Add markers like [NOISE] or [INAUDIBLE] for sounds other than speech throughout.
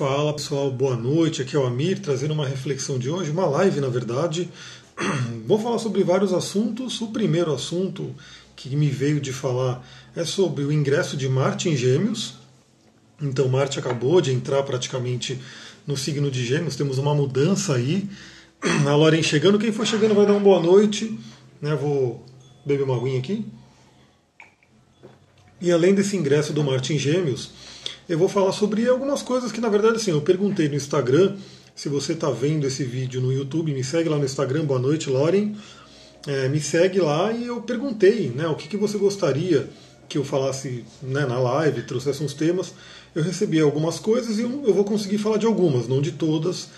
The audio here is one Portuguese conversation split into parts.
Fala pessoal, boa noite. Aqui é o Amir trazendo uma reflexão de hoje, uma live na verdade. [CLEARS THROAT] Vou falar sobre vários assuntos. O primeiro assunto que me veio de falar é sobre o ingresso de Marte em Gêmeos. Então, Marte acabou de entrar praticamente no signo de Gêmeos, temos uma mudança aí. [CLEARS THROAT] A Loren chegando, quem for chegando vai dar uma boa noite. Né, vou beber uma aguinha aqui. E além desse ingresso do Marte em Gêmeos, eu vou falar sobre algumas coisas que, na verdade, assim, eu perguntei no Instagram. Se você está vendo esse vídeo no YouTube, me segue lá no Instagram. Boa noite, Lauren. É, me segue lá e eu perguntei né, o que, que você gostaria que eu falasse né, na live, trouxesse uns temas. Eu recebi algumas coisas e eu vou conseguir falar de algumas, não de todas.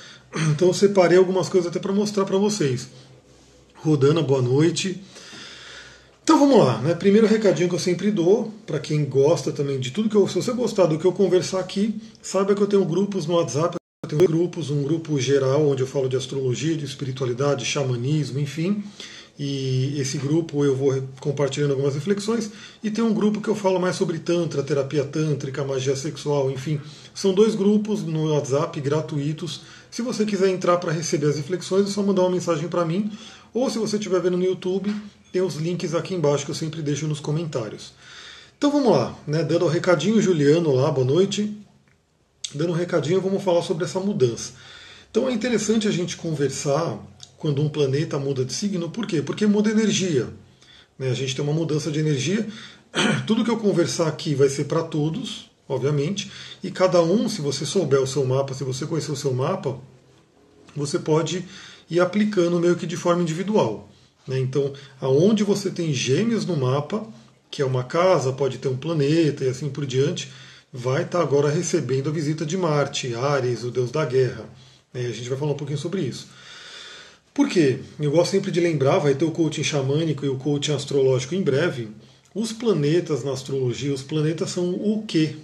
Então eu separei algumas coisas até para mostrar para vocês. Rodana, boa noite. Então vamos lá, né? Primeiro recadinho que eu sempre dou, para quem gosta também de tudo que eu. Se você gostar do que eu conversar aqui, saiba que eu tenho grupos no WhatsApp, eu tenho grupos, um grupo geral onde eu falo de astrologia, de espiritualidade, xamanismo, enfim. E esse grupo eu vou compartilhando algumas reflexões. E tem um grupo que eu falo mais sobre Tantra, terapia tântrica, magia sexual, enfim. São dois grupos no WhatsApp gratuitos. Se você quiser entrar para receber as reflexões, é só mandar uma mensagem para mim. Ou se você estiver vendo no YouTube, tem os links aqui embaixo que eu sempre deixo nos comentários. Então vamos lá, né? dando o um recadinho, Juliano lá, boa noite. Dando um recadinho, vamos falar sobre essa mudança. Então é interessante a gente conversar quando um planeta muda de signo, por quê? Porque muda energia. Né? A gente tem uma mudança de energia. [CLEARS THROAT] Tudo que eu conversar aqui vai ser para todos, obviamente, e cada um, se você souber o seu mapa, se você conhecer o seu mapa, você pode ir aplicando meio que de forma individual. Né? Então, aonde você tem gêmeos no mapa, que é uma casa, pode ter um planeta e assim por diante, vai estar tá agora recebendo a visita de Marte, Ares, o deus da guerra. Né? A gente vai falar um pouquinho sobre isso. Por quê? Eu gosto sempre de lembrar, vai ter o coaching xamânico e o coaching astrológico em breve. Os planetas na astrologia, os planetas são o quê?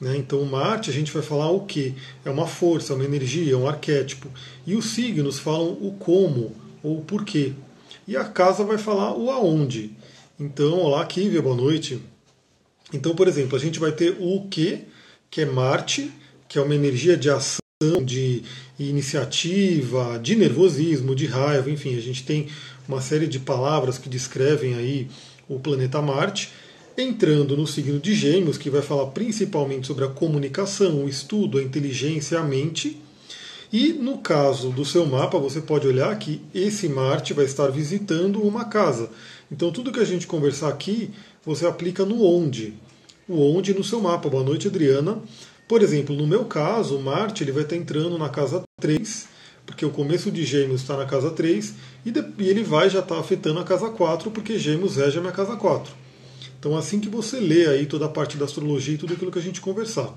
Né? Então, Marte, a gente vai falar o quê? É uma força, é uma energia, é um arquétipo. E os signos falam o como ou o porquê. E a casa vai falar o aonde. Então, olá, Kívia, boa noite. Então, por exemplo, a gente vai ter o que, que é Marte, que é uma energia de ação, de iniciativa, de nervosismo, de raiva, enfim, a gente tem uma série de palavras que descrevem aí o planeta Marte, entrando no signo de Gêmeos, que vai falar principalmente sobre a comunicação, o estudo, a inteligência, a mente, e no caso do seu mapa, você pode olhar que esse Marte vai estar visitando uma casa. Então tudo que a gente conversar aqui, você aplica no onde. O onde no seu mapa. Boa noite, Adriana. Por exemplo, no meu caso, Marte ele vai estar entrando na casa 3, porque o começo de Gêmeos está na casa 3, e, ele vai já estar afetando a casa 4, porque Gêmeos rege a minha casa 4. Então assim que você lê aí toda a parte da astrologia e tudo aquilo que a gente conversar.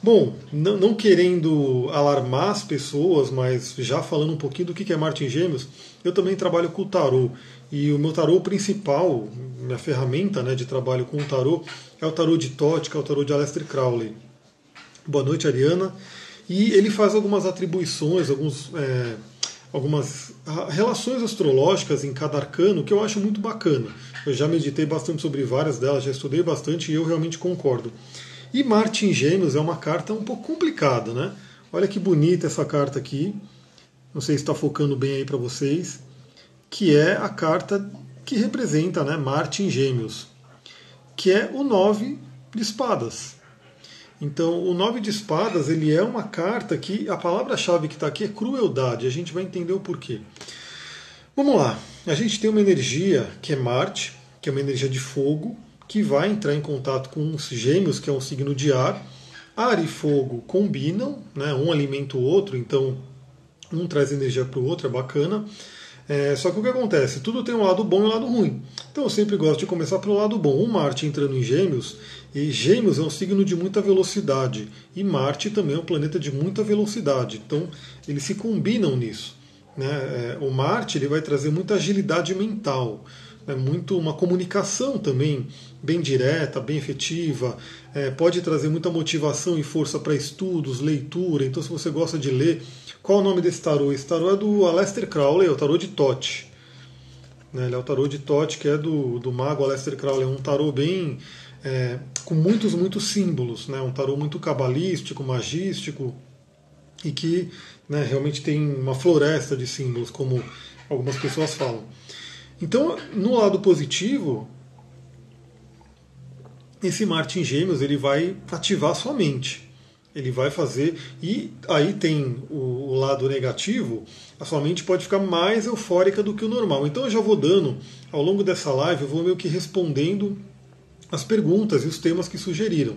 Bom, não, querendo alarmar as pessoas, mas já falando um pouquinho do que é Marte Gêmeos, eu também trabalho com o tarô. E o meu tarô principal, minha ferramenta né, de trabalho com o tarô, é o tarô de Totti, que é o tarô de Aleister Crowley. Boa noite, Ariana. E ele faz algumas atribuições, alguns, é, algumas relações astrológicas em cada arcano que eu acho muito bacana. Eu já meditei bastante sobre várias delas, já estudei bastante e eu realmente concordo. E Marte em Gêmeos é uma carta um pouco complicada, né? Olha que bonita essa carta aqui. Não sei se está focando bem aí para vocês. Que é a carta que representa né, Marte em Gêmeos, que é o nove de espadas. Então, o nove de espadas ele é uma carta que a palavra-chave que está aqui é crueldade. A gente vai entender o porquê. Vamos lá. A gente tem uma energia que é Marte, que é uma energia de fogo, que vai entrar em contato com os gêmeos, que é um signo de ar. Ar e fogo combinam, né? um alimenta o outro, então um traz energia para o outro, é bacana. É, só que o que acontece? Tudo tem um lado bom e um lado ruim. Então eu sempre gosto de começar pelo lado bom. O Marte entrando em Gêmeos, e Gêmeos é um signo de muita velocidade, e Marte também é um planeta de muita velocidade. Então eles se combinam nisso. Né? É, o Marte ele vai trazer muita agilidade mental é muito uma comunicação também bem direta, bem efetiva, é, pode trazer muita motivação e força para estudos, leitura. Então, se você gosta de ler, qual o nome desse tarô? Esse tarô é do Aleister Crowley, é o tarô de Tote. Né, ele é o tarô de Tote, que é do, do mago Aleister Crowley. É um tarô bem é, com muitos, muitos símbolos, né? um tarô muito cabalístico, magístico, e que né, realmente tem uma floresta de símbolos, como algumas pessoas falam. Então, no lado positivo, esse Marte em Gêmeos ele vai ativar sua mente. Ele vai fazer. E aí tem o, lado negativo, a sua mente pode ficar mais eufórica do que o normal. Então eu já vou dando, ao longo dessa live, eu vou meio que respondendo as perguntas e os temas que sugeriram.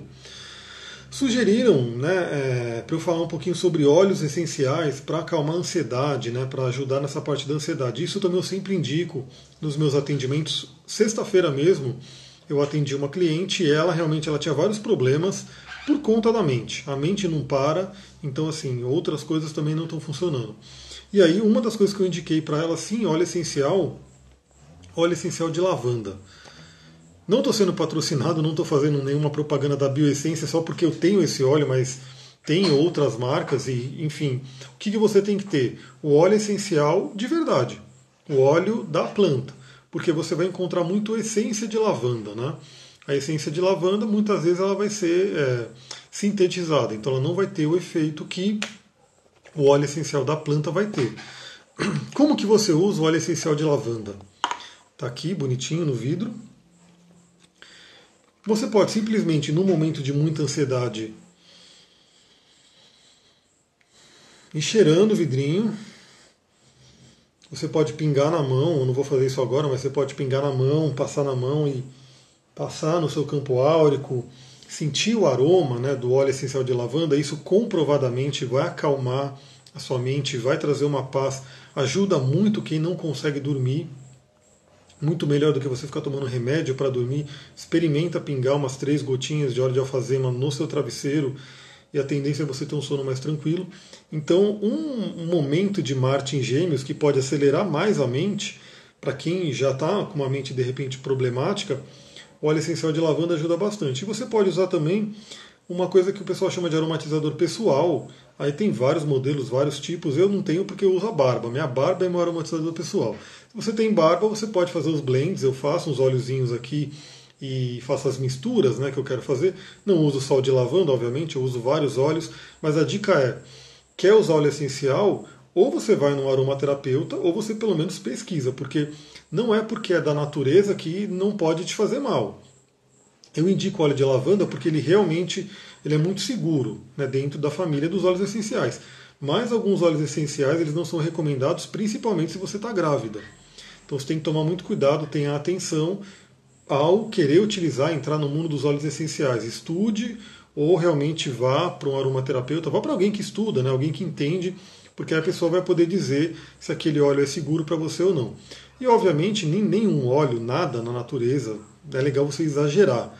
Sugeriram né, é, para eu falar um pouquinho sobre óleos essenciais para acalmar a ansiedade, né, para ajudar nessa parte da ansiedade. Isso também eu sempre indico nos meus atendimentos. Sexta-feira mesmo eu atendi uma cliente e ela realmente ela tinha vários problemas por conta da mente. A mente não para, então assim, outras coisas também não estão funcionando. E aí uma das coisas que eu indiquei para ela, sim, óleo essencial, óleo essencial de lavanda. Não estou sendo patrocinado, não estou fazendo nenhuma propaganda da Bioessência só porque eu tenho esse óleo, mas tem outras marcas e, enfim, o que, que você tem que ter? O óleo essencial de verdade, o óleo da planta, porque você vai encontrar muito essência de lavanda, né? A essência de lavanda muitas vezes ela vai ser é, sintetizada, então ela não vai ter o efeito que o óleo essencial da planta vai ter. [CLEARS THROAT] Como que você usa o óleo essencial de lavanda? Tá aqui bonitinho no vidro, você pode simplesmente, no momento de muita ansiedade, ir cheirando o vidrinho. Você pode pingar na mão, eu não vou fazer isso agora, mas você pode pingar na mão, passar na mão e passar no seu campo áurico, sentir o aroma né, do óleo essencial de lavanda. Isso comprovadamente vai acalmar a sua mente, vai trazer uma paz, ajuda muito quem não consegue dormir muito melhor do que você ficar tomando remédio para dormir. Experimenta pingar umas três gotinhas de óleo de alfazema no seu travesseiro e a tendência é você ter um sono mais tranquilo. Então, um, momento de Marte em Gêmeos que pode acelerar mais a mente, para quem já está com uma mente de repente problemática, o óleo essencial de lavanda ajuda bastante. E você pode usar também uma coisa que o pessoal chama de aromatizador pessoal. Aí tem vários modelos, vários tipos. Eu não tenho porque eu uso a barba. Minha barba é meu aromatizador pessoal. Se você tem barba, você pode fazer os blends. Eu faço uns óleozinhos aqui e faço as misturas né, que eu quero fazer. Não uso sal de lavanda, obviamente, eu uso vários óleos. Mas a dica é: quer usar óleo essencial? Ou você vai num aromaterapeuta, ou você pelo menos pesquisa, porque não é porque é da natureza que não pode te fazer mal. Eu indico óleo de lavanda porque ele realmente ele é muito seguro né, dentro da família dos óleos essenciais. Mas alguns óleos essenciais eles não são recomendados, principalmente se você está grávida. Então você tem que tomar muito cuidado, tenha atenção ao querer utilizar, entrar no mundo dos óleos essenciais. Estude ou realmente vá para um aromaterapeuta, vá para alguém que estuda, né, alguém que entende, porque a pessoa vai poder dizer se aquele óleo é seguro para você ou não. E obviamente nem nenhum óleo, nada na natureza, é legal você exagerar.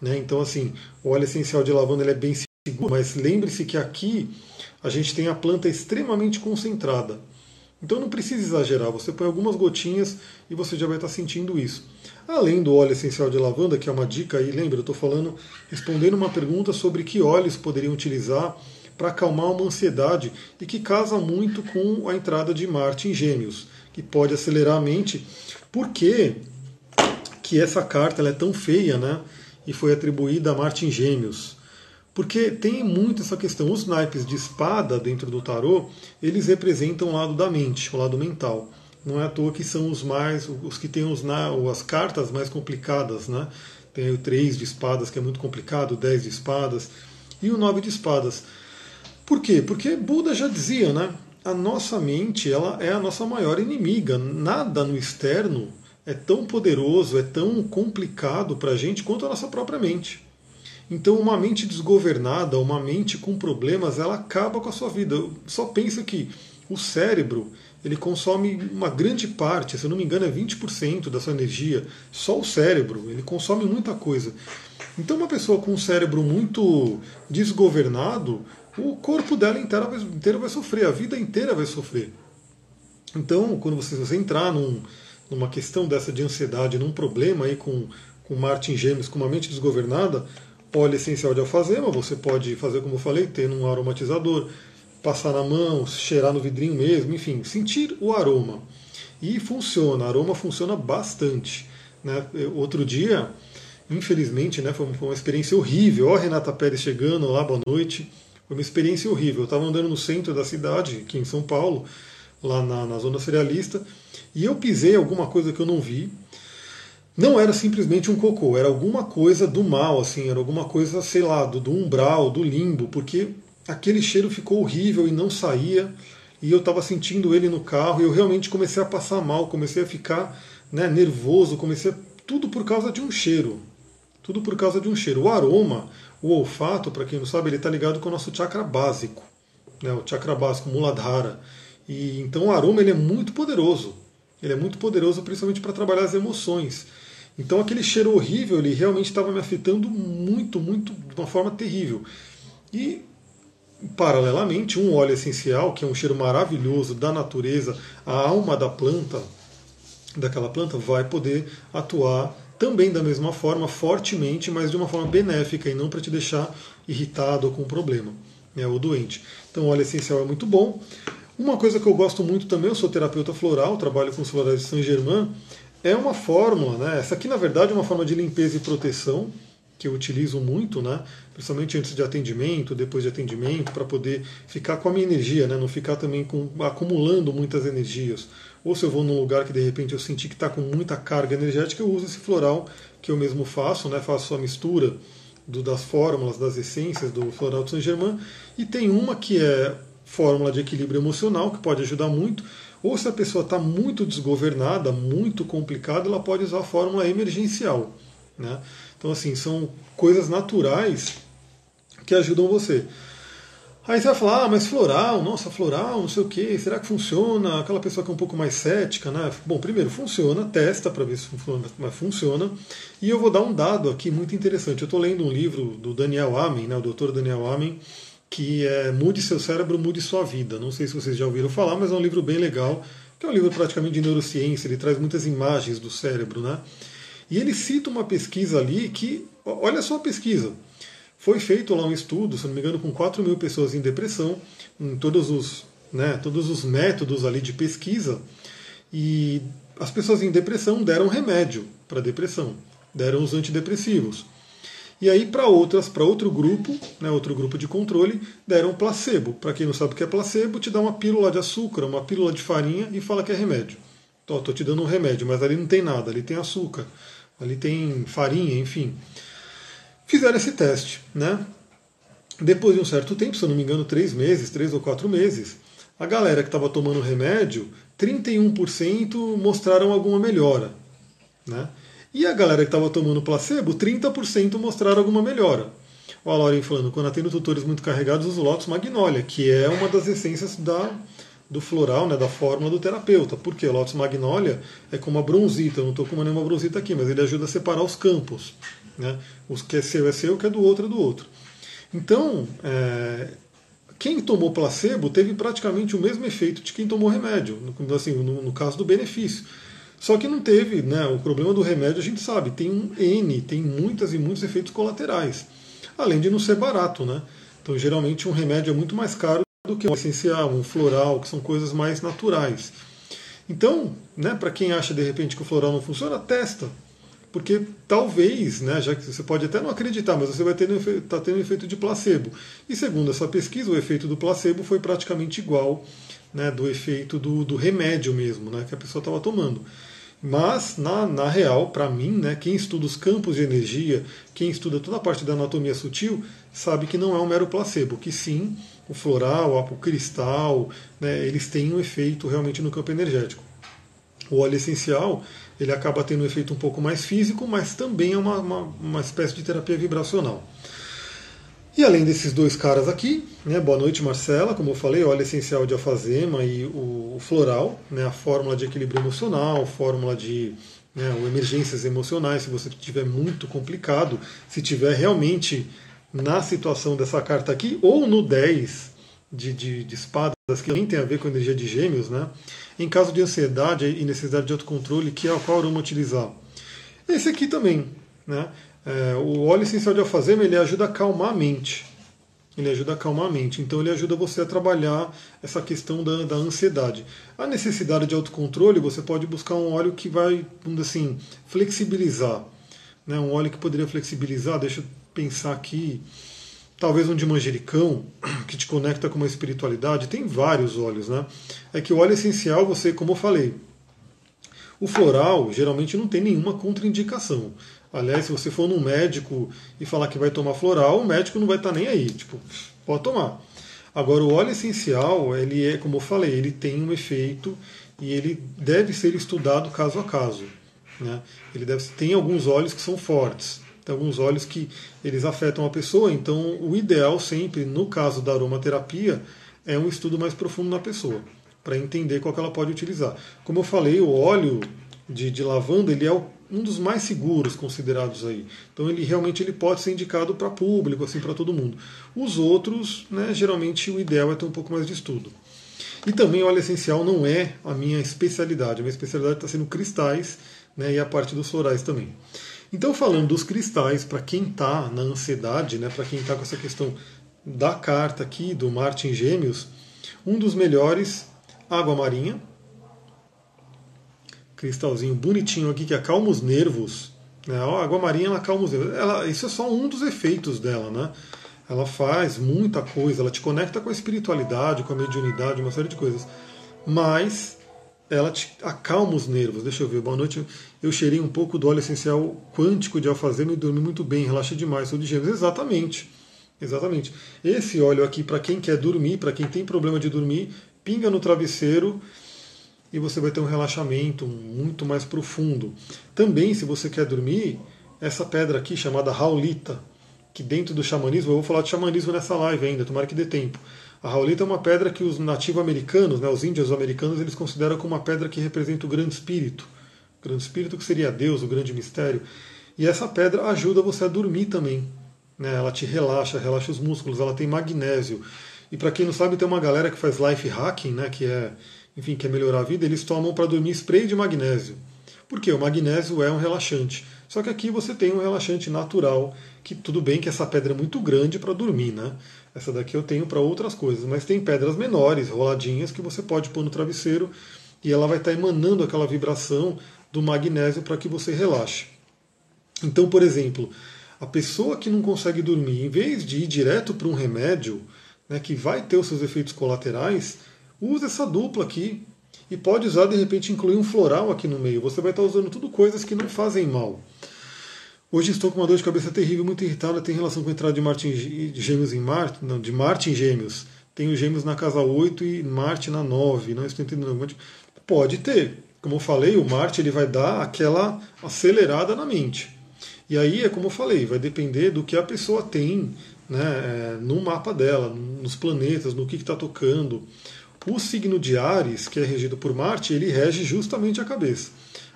Né? Então assim, o óleo essencial de lavanda é bem seguro, mas lembre-se que aqui a gente tem a planta extremamente concentrada. Então não precisa exagerar, você põe algumas gotinhas e você já vai estar sentindo isso. Além do óleo essencial de lavanda, que é uma dica aí, lembra, eu estou falando, respondendo uma pergunta sobre que óleos poderiam utilizar para acalmar uma ansiedade e que casa muito com a entrada de Marte em Gêmeos, que pode acelerar a mente. Por que, que essa carta é tão feia, né? E foi atribuída a Marte em Gêmeos? Porque tem muito essa questão. Os naipes de espada dentro do tarô, eles representam o lado da mente, o lado mental. Não é à toa que são os mais, os que têm os, as cartas mais complicadas, né? Tem o 3 de espadas, que é muito complicado, o 10 de espadas, e o 9 de espadas. Por quê? Porque Buda já dizia, né? A nossa mente ela é a nossa maior inimiga. Nada no externo é tão poderoso, é tão complicado para a gente quanto a nossa própria mente. Então, uma mente desgovernada, uma mente com problemas, ela acaba com a sua vida. Só pensa que o cérebro ele consome uma grande parte, se eu não me engano, é 20% da sua energia. Só o cérebro, ele consome muita coisa. Então, uma pessoa com um cérebro muito desgovernado, o corpo dela inteiro vai, inteiro vai sofrer, a vida inteira vai sofrer. Então, quando você, você entrar num, numa questão dessa de ansiedade, num problema aí com, com Marte Gêmeos, com uma mente desgovernada, óleo essencial de alfazema, você pode fazer como eu falei, ter um aromatizador, passar na mão, cheirar no vidrinho mesmo, enfim, sentir o aroma. E funciona, aroma funciona bastante. Né? Outro dia Infelizmente, né, foi uma experiência horrível. Ó, Renata Pérez chegando lá, boa noite. Foi uma experiência horrível. Eu estava andando no centro da cidade, aqui em São Paulo, lá na, na zona cerealista, e eu pisei alguma coisa que eu não vi. Não era simplesmente um cocô, era alguma coisa do mal, assim, era alguma coisa, sei lá, do, do umbral, do limbo, porque aquele cheiro ficou horrível e não saía, e eu estava sentindo ele no carro, e eu realmente comecei a passar mal, comecei a ficar né, nervoso, comecei a, tudo por causa de um cheiro. Tudo por causa de um cheiro. O aroma, o olfato, para quem não sabe, ele está ligado com o nosso chakra básico, né, o chakra básico, Muladhara. E então o aroma ele é muito poderoso. Ele é muito poderoso, principalmente para trabalhar as emoções. Então aquele cheiro horrível, ele realmente estava me afetando muito, muito, de uma forma terrível. E paralelamente, um óleo essencial, que é um cheiro maravilhoso da natureza, a alma da planta, daquela planta, vai poder atuar também da mesma forma, fortemente, mas de uma forma benéfica e não para te deixar irritado ou com problema, né, ou doente. Então, óleo essencial é muito bom. Uma coisa que eu gosto muito também, eu sou terapeuta floral, trabalho com os florais de Saint-Germain, é uma fórmula, né? Essa aqui, na verdade, é uma forma de limpeza e proteção que eu utilizo muito, né? Principalmente antes de atendimento, depois de atendimento, para poder ficar com a minha energia, né? Não ficar também com, acumulando muitas energias. Ou se eu vou num lugar que de repente eu senti que está com muita carga energética, eu uso esse floral que eu mesmo faço, né? Faço a mistura do, das fórmulas, das essências do floral de Saint Germain. E tem uma que é fórmula de equilíbrio emocional, que pode ajudar muito. Ou se a pessoa está muito desgovernada, muito complicada, ela pode usar a fórmula emergencial. Né? Então, assim, são coisas naturais que ajudam você. Aí você vai falar, ah, mas floral, nossa, floral, não sei o que, será que funciona? Aquela pessoa que é um pouco mais cética, né? Bom, primeiro, funciona, testa para ver se funciona, mas funciona. E eu vou dar um dado aqui muito interessante. Eu estou lendo um livro do Daniel Amen, né, o doutor Daniel Amen, que é Mude Seu Cérebro, Mude Sua Vida. Não sei se vocês já ouviram falar, mas é um livro bem legal, que é um livro praticamente de neurociência, ele traz muitas imagens do cérebro, né? E ele cita uma pesquisa ali que, olha só a pesquisa, foi feito lá um estudo, se não me engano, com 4 mil pessoas em depressão, em todos os, né, todos os métodos ali de pesquisa, e as pessoas em depressão deram remédio para depressão, deram os antidepressivos. E aí, para outras, para outro grupo, né, outro grupo de controle, deram placebo. Para quem não sabe o que é placebo, te dá uma pílula de açúcar, uma pílula de farinha e fala que é remédio. Estou te dando um remédio, mas ali não tem nada, ali tem açúcar, ali tem farinha, enfim. Fizeram esse teste, né? Depois de um certo tempo, se eu não me engano, três meses, três ou quatro meses, a galera que estava tomando remédio, 31% mostraram alguma melhora, né? E a galera que estava tomando placebo, 30% mostraram alguma melhora. O Lauren falando, quando atendo tutores muito carregados, uso Lotus Magnolia, que é uma das essências da, do floral, né, da fórmula do terapeuta. Porque o Lotus Magnolia é como a bronzita, eu não estou com nenhuma bronzita aqui, mas ele ajuda a separar os campos. Né? O que é seu é seu, o que é do outro é do outro. Então, é, quem tomou placebo teve praticamente o mesmo efeito de quem tomou remédio, assim, no, no caso do benefício. Só que não teve, né? O problema do remédio a gente sabe, tem um N, tem muitas e muitos efeitos colaterais. Além de não ser barato, né? Então, geralmente, um remédio é muito mais caro do que um essencial, um floral, que são coisas mais naturais. Então, né, para quem acha de repente que o floral não funciona, testa. Porque talvez, né, já que você pode até não acreditar, mas você vai estar tá tendo um efeito de placebo. E segundo essa pesquisa, o efeito do placebo foi praticamente igual né, do efeito do, do remédio mesmo, né, que a pessoa estava tomando. Mas, na, na real, para mim, né, quem estuda os campos de energia, quem estuda toda a parte da anatomia sutil, sabe que não é um mero placebo, que sim, o floral, o cristal, né, eles têm um efeito realmente no campo energético. O óleo essencial, ele acaba tendo um efeito um pouco mais físico, mas também é uma, uma, uma espécie de terapia vibracional. E além desses dois caras aqui, né, boa noite Marcela, como eu falei, óleo essencial de alfazema e o, floral, né, a fórmula de equilíbrio emocional, fórmula de né, emergências emocionais, se você estiver muito complicado, se tiver realmente na situação dessa carta aqui, ou no 10 de, de, de espadas, que também tem a ver com a energia de gêmeos, né, em caso de ansiedade e necessidade de autocontrole, que é o qual aroma utilizar. Esse aqui também, né, é, o óleo essencial de alfazema ele ajuda a acalmar a mente. Ele ajuda a acalmar a mente. Então ele ajuda você a trabalhar essa questão da, da ansiedade. A necessidade de autocontrole, você pode buscar um óleo que vai, vamos assim, flexibilizar. né, um óleo que poderia flexibilizar, deixa eu pensar aqui, talvez um de manjericão, [CLEARS THROAT] que te conecta com uma espiritualidade, tem vários óleos, né? É que o óleo essencial, você, como eu falei, o floral geralmente não tem nenhuma contraindicação. Aliás, se você for num médico e falar que vai tomar floral, o médico não vai estar nem aí, tipo, pode tomar. Agora, o óleo essencial, ele é, como eu falei, ele tem um efeito e ele deve ser estudado caso a caso. Né? Ele deve, tem alguns óleos que são fortes, tem alguns óleos que eles afetam a pessoa, então o ideal sempre, no caso da aromaterapia, é um estudo mais profundo na pessoa, para entender qual que ela pode utilizar. Como eu falei, o óleo de, de lavanda ele é um dos mais seguros considerados aí. Então ele realmente ele pode ser indicado para público, assim, para todo mundo. Os outros, né, geralmente o ideal é ter um pouco mais de estudo. E também óleo essencial não é a minha especialidade. A minha especialidade está sendo cristais né, e a parte dos florais também. Então, falando dos cristais, para quem está na ansiedade, né, para quem está com essa questão da carta aqui do Marte em Gêmeos, um dos melhores, água marinha. Cristalzinho bonitinho aqui que acalma os nervos. Né? A água marinha ela acalma os nervos. Ela, isso é só um dos efeitos dela, né? Ela faz muita coisa, ela te conecta com a espiritualidade, com a mediunidade, uma série de coisas. Mas ela te acalma os nervos. Deixa eu ver, boa noite. Eu cheirei um pouco do óleo essencial quântico de alfazema e dormi muito bem, relaxa demais, sou de gêmeos. Exatamente. Exatamente. Esse óleo aqui, para quem quer dormir, para quem tem problema de dormir, pinga no travesseiro e você vai ter um relaxamento muito mais profundo. Também, se você quer dormir, essa pedra aqui chamada Raulita, que dentro do xamanismo, eu vou falar de xamanismo nessa live ainda, tomara que dê tempo. A Raulita é uma pedra que os nativo-americanos, né, os índios americanos, eles consideram como uma pedra que representa o grande espírito. O grande espírito que seria Deus, o grande mistério. E essa pedra ajuda você a dormir também. Né? Ela te relaxa, relaxa os músculos, ela tem magnésio. E para quem não sabe, tem uma galera que faz life hacking, né, que é, enfim, quer melhorar a vida, eles tomam para dormir spray de magnésio. Por quê? O magnésio é um relaxante. Só que aqui você tem um relaxante natural, que tudo bem que essa pedra é muito grande para dormir, né? Essa daqui eu tenho para outras coisas, mas tem pedras menores, roladinhas, que você pode pôr no travesseiro e ela vai estar tá emanando aquela vibração do magnésio para que você relaxe. Então, por exemplo, a pessoa que não consegue dormir, em vez de ir direto para um remédio, né, que vai ter os seus efeitos colaterais, use essa dupla aqui e pode usar de repente incluir um floral aqui no meio. Você vai estar usando tudo coisas que não fazem mal. Hoje estou com uma dor de cabeça terrível, muito irritada, tem relação com a entrada de Marte em Gêmeos em Marte, não, de Marte em Gêmeos. Tenho Gêmeos na casa 8 e Marte na 9, não estou entendendo. Pode ter. Como eu falei, o Marte ele vai dar aquela acelerada na mente. E aí é como eu falei, vai depender do que a pessoa tem né, é, no mapa dela, nos planetas, no que está tocando. O signo de Ares, que é regido por Marte, ele rege justamente a cabeça.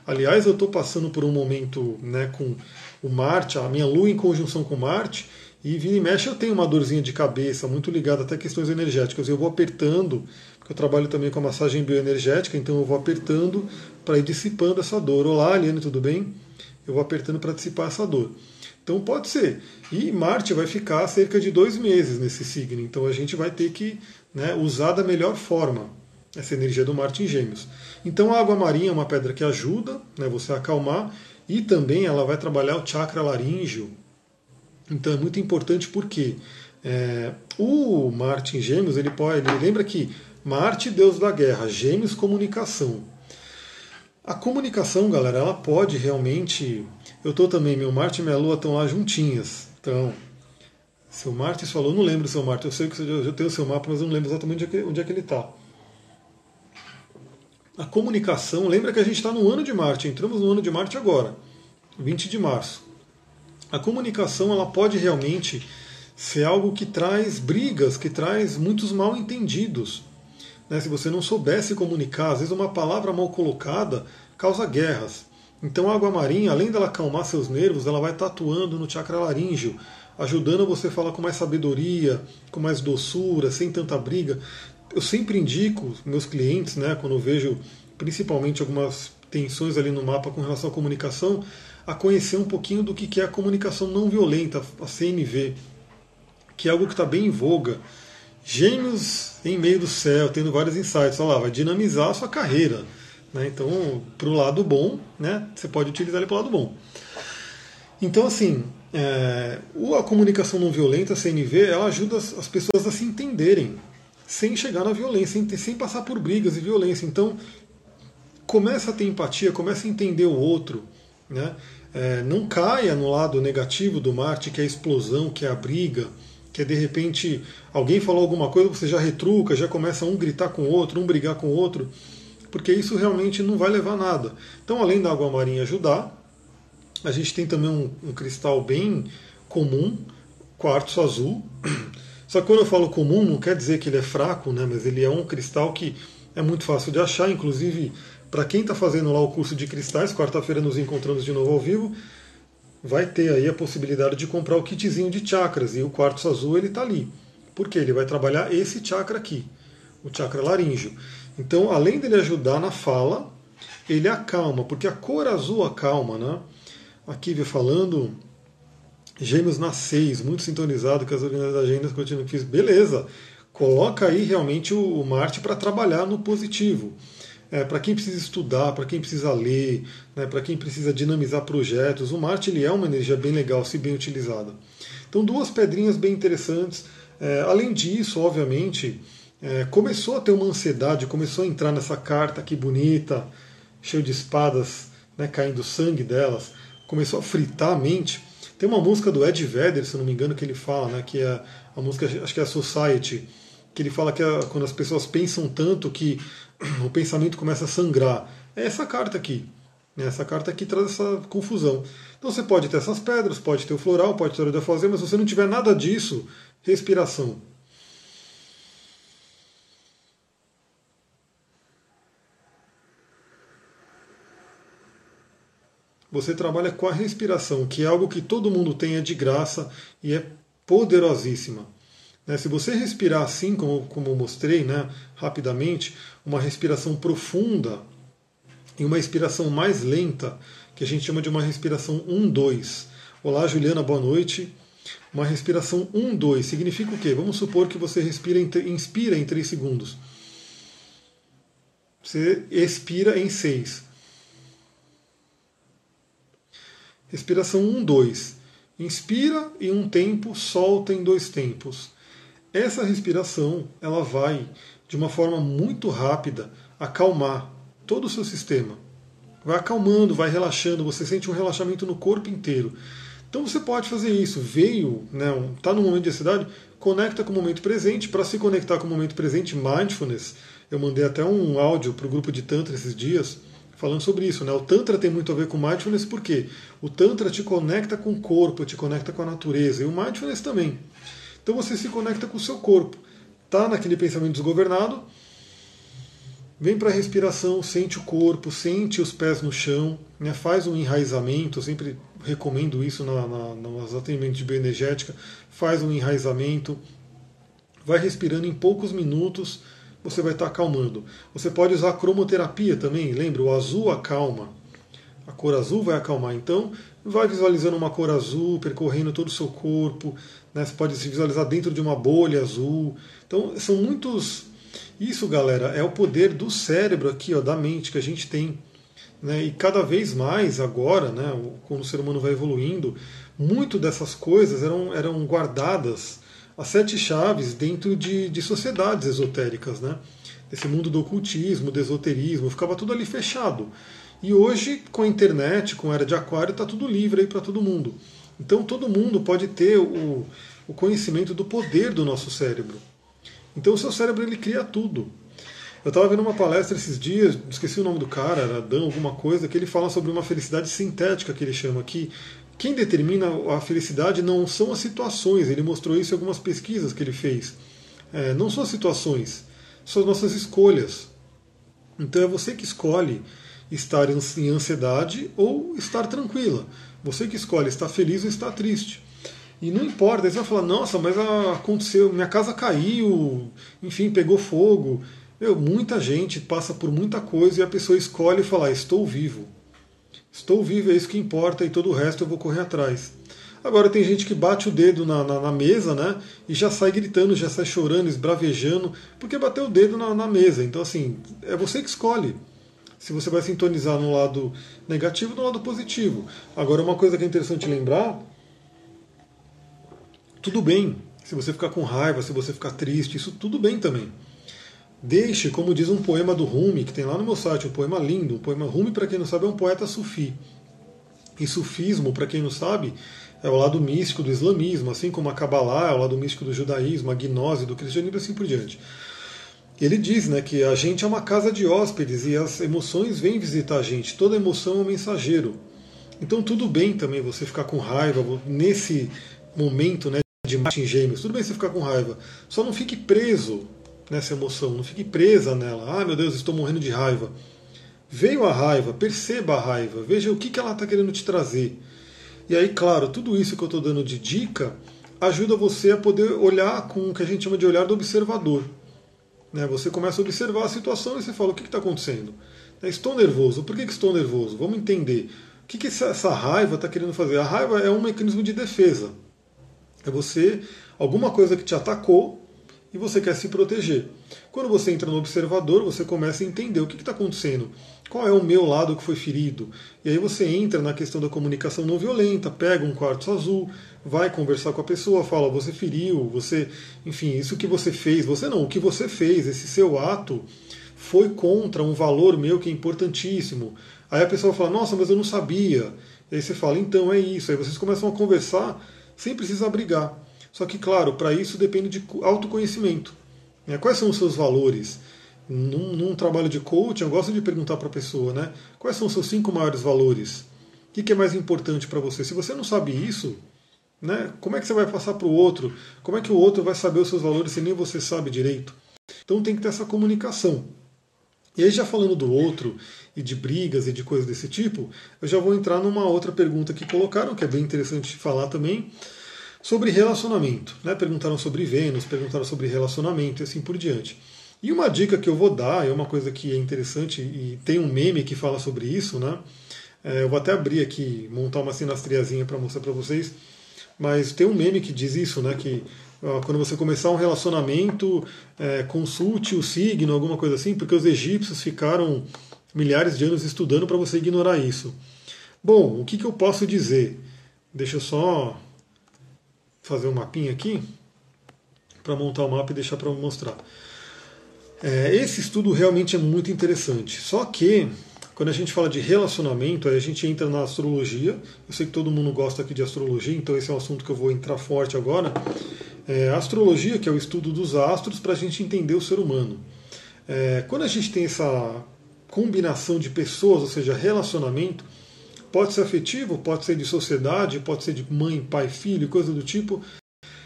Aliás, eu estou passando por um momento né, com o Marte, a minha Lua em conjunção com Marte, e vira e mexe eu tenho uma dorzinha de cabeça, muito ligada até a questões energéticas. Eu vou apertando, porque eu trabalho também com a massagem bioenergética, então eu vou apertando para ir dissipando essa dor. Olá, Aliane, tudo bem? Eu vou apertando para dissipar essa dor. Então pode ser. E Marte vai ficar cerca de dois meses nesse signo, então a gente vai ter que né, usar da melhor forma essa energia do Marte em Gêmeos. Então a água marinha é uma pedra que ajuda né, você a acalmar e também ela vai trabalhar o chakra laríngeo. Então é muito importante porque é, o Marte em Gêmeos ele pode, ele lembra que Marte deus da guerra, Gêmeos comunicação. A comunicação, galera, ela pode realmente. Eu estou também, meu Marte e minha Lua estão lá juntinhas. Então, seu Marte falou, não lembro seu Marte, eu sei que eu tenho o seu mapa, mas eu não lembro exatamente onde é que, é ele está. A comunicação, lembra que a gente está no ano de Marte, entramos no ano de Marte agora, 20 de março. A comunicação ela pode realmente ser algo que traz brigas, que traz muitos mal entendidos. Né? Se você não soubesse comunicar, às vezes uma palavra mal colocada causa guerras. Então a água marinha, além dela acalmar seus nervos, ela vai estar atuando no chakra laríngeo, ajudando você a falar com mais sabedoria, com mais doçura, sem tanta briga. Eu sempre indico meus clientes, né, quando eu vejo principalmente algumas tensões ali no mapa com relação à comunicação, a conhecer um pouquinho do que é a comunicação não violenta, a CNV, que é algo que está bem em voga. Gêmeos em meio do céu, tendo vários insights, olha lá, vai dinamizar a sua carreira. Né? Então, para o lado bom, né, você pode utilizar ele para o lado bom. Então, assim, é, a comunicação não violenta, a CNV, ela ajuda as, as pessoas a se entenderem, sem chegar na violência, sem passar por brigas e violência. Então, começa a ter empatia, começa a entender o outro, né? É, não caia no lado negativo do Marte, que é a explosão, que é a briga, que é de repente alguém falou alguma coisa, você já retruca, já começa um gritar com o outro, um brigar com o outro, porque isso realmente não vai levar a nada. Então, além da água marinha ajudar, a gente tem também um, um cristal bem comum, quartzo azul. [CLEARS THROAT] Só que quando eu falo comum, não quer dizer que ele é fraco, né? mas ele é um cristal que é muito fácil de achar, inclusive para quem está fazendo lá o curso de cristais, quarta-feira nos encontramos de novo ao vivo, vai ter aí a possibilidade de comprar o kitzinho de chakras e o quartzo azul ele está ali. Porque ele vai trabalhar esse chakra aqui, o chakra laríngeo. Então, além dele ajudar na fala, ele acalma, porque a cor azul acalma, né? Aqui vem falando, Gêmeos na 6, muito sintonizado com as agendas continuam fiz. Beleza, coloca aí realmente o Marte para trabalhar no positivo. É, para quem precisa estudar, para quem precisa ler, né, para quem precisa dinamizar projetos, o Marte ele é uma energia bem legal, se bem utilizada. Então, duas pedrinhas bem interessantes. É, além disso, obviamente, é, começou a ter uma ansiedade, começou a entrar nessa carta aqui bonita, cheio de espadas, né, caindo sangue delas, começou a fritar a mente. Tem uma música do Ed Vedder, se não me engano, que ele fala, né, que é a música, acho que é a Society, que ele fala que é quando as pessoas pensam tanto que [CLEARS THROAT] o pensamento começa a sangrar. É essa carta aqui. Né? Essa carta aqui traz essa confusão. Então você pode ter essas pedras, pode ter o floral, pode ter o da fazer, mas se você não tiver nada disso, respiração. Você trabalha com a respiração, que é algo que todo mundo tem, é de graça e é poderosíssima. Né? Se você respirar assim, como, como eu mostrei né, rapidamente, uma respiração profunda e uma respiração mais lenta, que a gente chama de uma respiração 1-2. Olá, Juliana, boa noite. Uma respiração 1-2 significa o quê? Vamos supor que você respira em, inspira em 3 segundos. Você expira em 6. Respiração 1-2. Inspira em um tempo, solta em dois tempos. Essa respiração ela vai, de uma forma muito rápida, acalmar todo o seu sistema. Vai acalmando, vai relaxando, você sente um relaxamento no corpo inteiro. Então você pode fazer isso. Veio, né, está no momento de ansiedade, conecta com o momento presente. Para se conectar com o momento presente, mindfulness. Eu mandei até um áudio para o grupo de Tantra esses dias falando sobre isso. Né? O Tantra tem muito a ver com mindfulness porque o Tantra te conecta com o corpo, te conecta com a natureza, e o mindfulness também. Então você se conecta com o seu corpo. Está naquele pensamento desgovernado, vem para a respiração, sente o corpo, sente os pés no chão, né? faz um enraizamento, eu sempre recomendo isso na, na, nos atendimentos de bioenergética, faz um enraizamento, vai respirando em poucos minutos, você vai estar acalmando. Você pode usar cromoterapia também, lembra? O azul acalma. A cor azul vai acalmar. Então, vai visualizando uma cor azul percorrendo todo o seu corpo, né? Você pode se visualizar dentro de uma bolha azul. Então, são muitos. Isso, galera, é o poder do cérebro aqui, ó, da mente que a gente tem. Né? E cada vez mais agora, né, quando o ser humano vai evoluindo, muito dessas coisas eram, eram guardadas as sete chaves dentro de, de sociedades esotéricas, né? Desse mundo do ocultismo, do esoterismo, ficava tudo ali fechado. E hoje, com a internet, com a era de aquário, está tudo livre aí para todo mundo. Então todo mundo pode ter o, o conhecimento do poder do nosso cérebro. Então o seu cérebro ele cria tudo. Eu estava vendo uma palestra esses dias, esqueci o nome do cara, era Dan alguma coisa, que ele fala sobre uma felicidade sintética que ele chama aqui. Quem determina a felicidade não são as situações, ele mostrou isso em algumas pesquisas que ele fez. É, não são as situações, são as nossas escolhas. Então é você que escolhe estar em ansiedade ou estar tranquila. Você que escolhe estar feliz ou estar triste. E não importa, aí você vai falar, nossa, mas aconteceu, minha casa caiu, enfim, pegou fogo. Meu, muita gente passa por muita coisa e a pessoa escolhe falar, estou vivo. Estou vivo, é isso que importa e todo o resto eu vou correr atrás. Agora tem gente que bate o dedo na, na, na mesa, né? E já sai gritando, já sai chorando, esbravejando, porque bateu o dedo na, na mesa. Então, assim, é você que escolhe. se você vai sintonizar no lado negativo ou no lado positivo. Agora, uma coisa que é interessante lembrar: tudo bem se você ficar com raiva, se você ficar triste, isso tudo bem também. Deixe, como diz um poema do Rumi, que tem lá no meu site, um poema lindo. Um poema Rumi, para quem não sabe, é um poeta sufi. E sufismo, para quem não sabe, é o lado místico do islamismo, assim como a Kabbalah é o lado místico do judaísmo, a gnose do cristianismo e assim por diante. Ele diz né, que a gente é uma casa de hóspedes e as emoções vêm visitar a gente. Toda emoção é um mensageiro. Então tudo bem também você ficar com raiva nesse momento né, de Martin Gêmeos. Tudo bem você ficar com raiva. Só não fique preso nessa emoção, não fique presa nela. Ah, meu Deus, estou morrendo de raiva. Veio a raiva, perceba a raiva, veja o que, que ela está querendo te trazer. E aí, claro, tudo isso que eu estou dando de dica ajuda você a poder olhar com o que a gente chama de olhar do observador. Né? Você começa a observar a situação e você fala: o que está acontecendo? Né, estou nervoso. Por que, que estou nervoso? Vamos entender. O que, que essa, essa raiva está querendo fazer? A raiva é um mecanismo de defesa. É você, alguma coisa que te atacou, e você quer se proteger. Quando você entra no observador, você começa a entender o que está acontecendo, qual é o meu lado que foi ferido. E aí você entra na questão da comunicação não violenta, pega um quartzo azul, vai conversar com a pessoa, fala, você feriu, você, enfim, isso que você fez, você não, o que você fez, esse seu ato foi contra um valor meu que é importantíssimo. Aí a pessoa fala, nossa, mas eu não sabia. E aí você fala, então é isso. Aí vocês começam a conversar sem precisar brigar. Só que, claro, para isso depende de autoconhecimento. Né? Quais são os seus valores? Num, num, trabalho de coaching, eu gosto de perguntar para a pessoa, né? Quais são os seus cinco maiores valores? O que, que é mais importante para você? Se você não sabe isso, né? Como é que você vai passar para o outro? Como é que o outro vai saber os seus valores se nem você sabe direito? Então tem que ter essa comunicação. E aí, já falando do outro e de brigas e de coisas desse tipo, eu já vou entrar numa outra pergunta que colocaram, que é bem interessante falar também, sobre relacionamento. Né? Perguntaram sobre Vênus, perguntaram sobre relacionamento e assim por diante. E uma dica que eu vou dar, é uma coisa que é interessante, e tem um meme que fala sobre isso, né? É, eu vou até abrir aqui, montar uma sinastriazinha para mostrar para vocês, mas tem um meme que diz isso, né? Que ó, quando você começar um relacionamento, é, consulte o signo, alguma coisa assim, porque os egípcios ficaram milhares de anos estudando para você ignorar isso. Bom, o que, que eu posso dizer? Deixa eu só fazer um mapinha aqui para montar o mapa e deixar para mostrar. É, esse estudo realmente é muito interessante. Só que quando a gente fala de relacionamento, a gente entra na astrologia. Eu sei que todo mundo gosta aqui de astrologia, então esse é um assunto que eu vou entrar forte agora. É, astrologia, que é o estudo dos astros, para a gente entender o ser humano. É, quando a gente tem essa combinação de pessoas, ou seja, relacionamento, Pode ser afetivo, pode ser de sociedade, pode ser de mãe, pai, filho, coisa do tipo.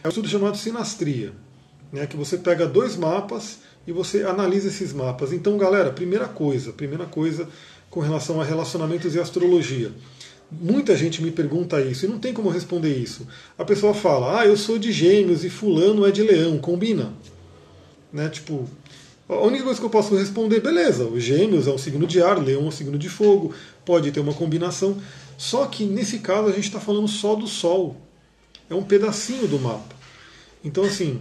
É um estudo chamado sinastria, né, que você pega dois mapas e você analisa esses mapas. Então, galera, primeira coisa, primeira coisa com relação a relacionamentos e astrologia. Muita gente me pergunta isso e não tem como responder isso. A pessoa fala: "Ah, eu sou de Gêmeos e fulano é de Leão, combina?" Né? Tipo, a única coisa que eu posso responder, beleza, o Gêmeos é um signo de ar, Leão é um signo de fogo, pode ter uma combinação. Só que nesse caso a gente está falando só do Sol. É um pedacinho do mapa. Então, assim,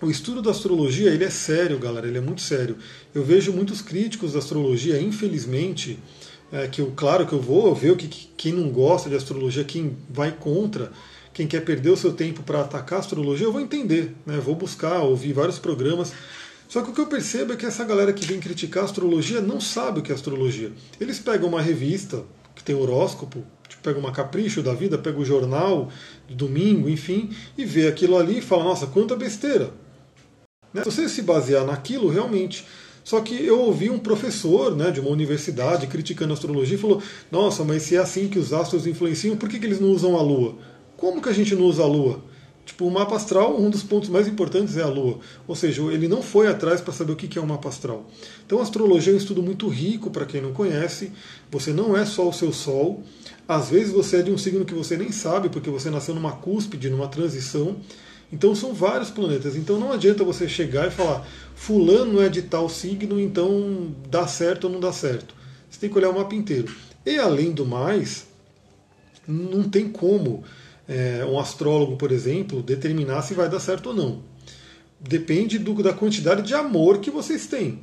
o estudo da astrologia ele é sério, galera, ele é muito sério. Eu vejo muitos críticos da astrologia, infelizmente, é, que eu, claro que eu vou ver o que, quem não gosta de astrologia, quem vai contra, quem quer perder o seu tempo para atacar a astrologia, eu vou entender, né? vou buscar, ouvir vários programas só que o que eu percebo é que essa galera que vem criticar a astrologia não sabe o que é astrologia. Eles pegam uma revista que tem horóscopo, tipo, pega uma capricho da vida, pega o jornal de domingo, enfim, e vê aquilo ali e fala, nossa, quanta besteira. Né? Se você se basear naquilo, realmente. Só que eu ouvi um professor né, de uma universidade criticando a astrologia e falou: Nossa, mas se é assim que os astros influenciam, por que, que eles não usam a Lua? Como que a gente não usa a Lua? Tipo, o mapa astral, um dos pontos mais importantes é a Lua. Ou seja, ele não foi atrás para saber o que é o mapa astral. Então, a astrologia é um estudo muito rico para quem não conhece. Você não é só o seu Sol. Às vezes você é de um signo que você nem sabe, porque você nasceu numa cúspide, numa transição. Então, são vários planetas. Então, não adianta você chegar e falar, Fulano é de tal signo, então dá certo ou não dá certo. Você tem que olhar o mapa inteiro. E, além do mais, não tem como é, um astrólogo, por exemplo, determinar se vai dar certo ou não. Depende do, da quantidade de amor que vocês têm.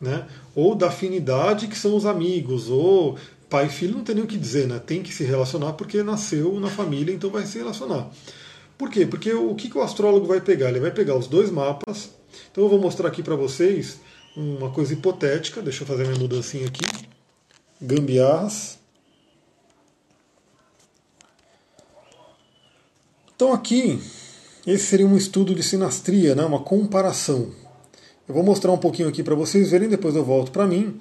né? Ou da afinidade que são os amigos, ou pai e filho não tem nem o que dizer, né? Tem que se relacionar porque nasceu na família, então vai se relacionar. Por quê? Porque o que, que o astrólogo vai pegar? Ele vai pegar os dois mapas. Então eu vou mostrar aqui para vocês uma coisa hipotética. Deixa eu fazer minha mudancinha aqui. Gambiarras. Então aqui, esse seria um estudo de sinastria, né? uma comparação. Eu vou mostrar um pouquinho aqui para vocês verem, depois eu volto para mim.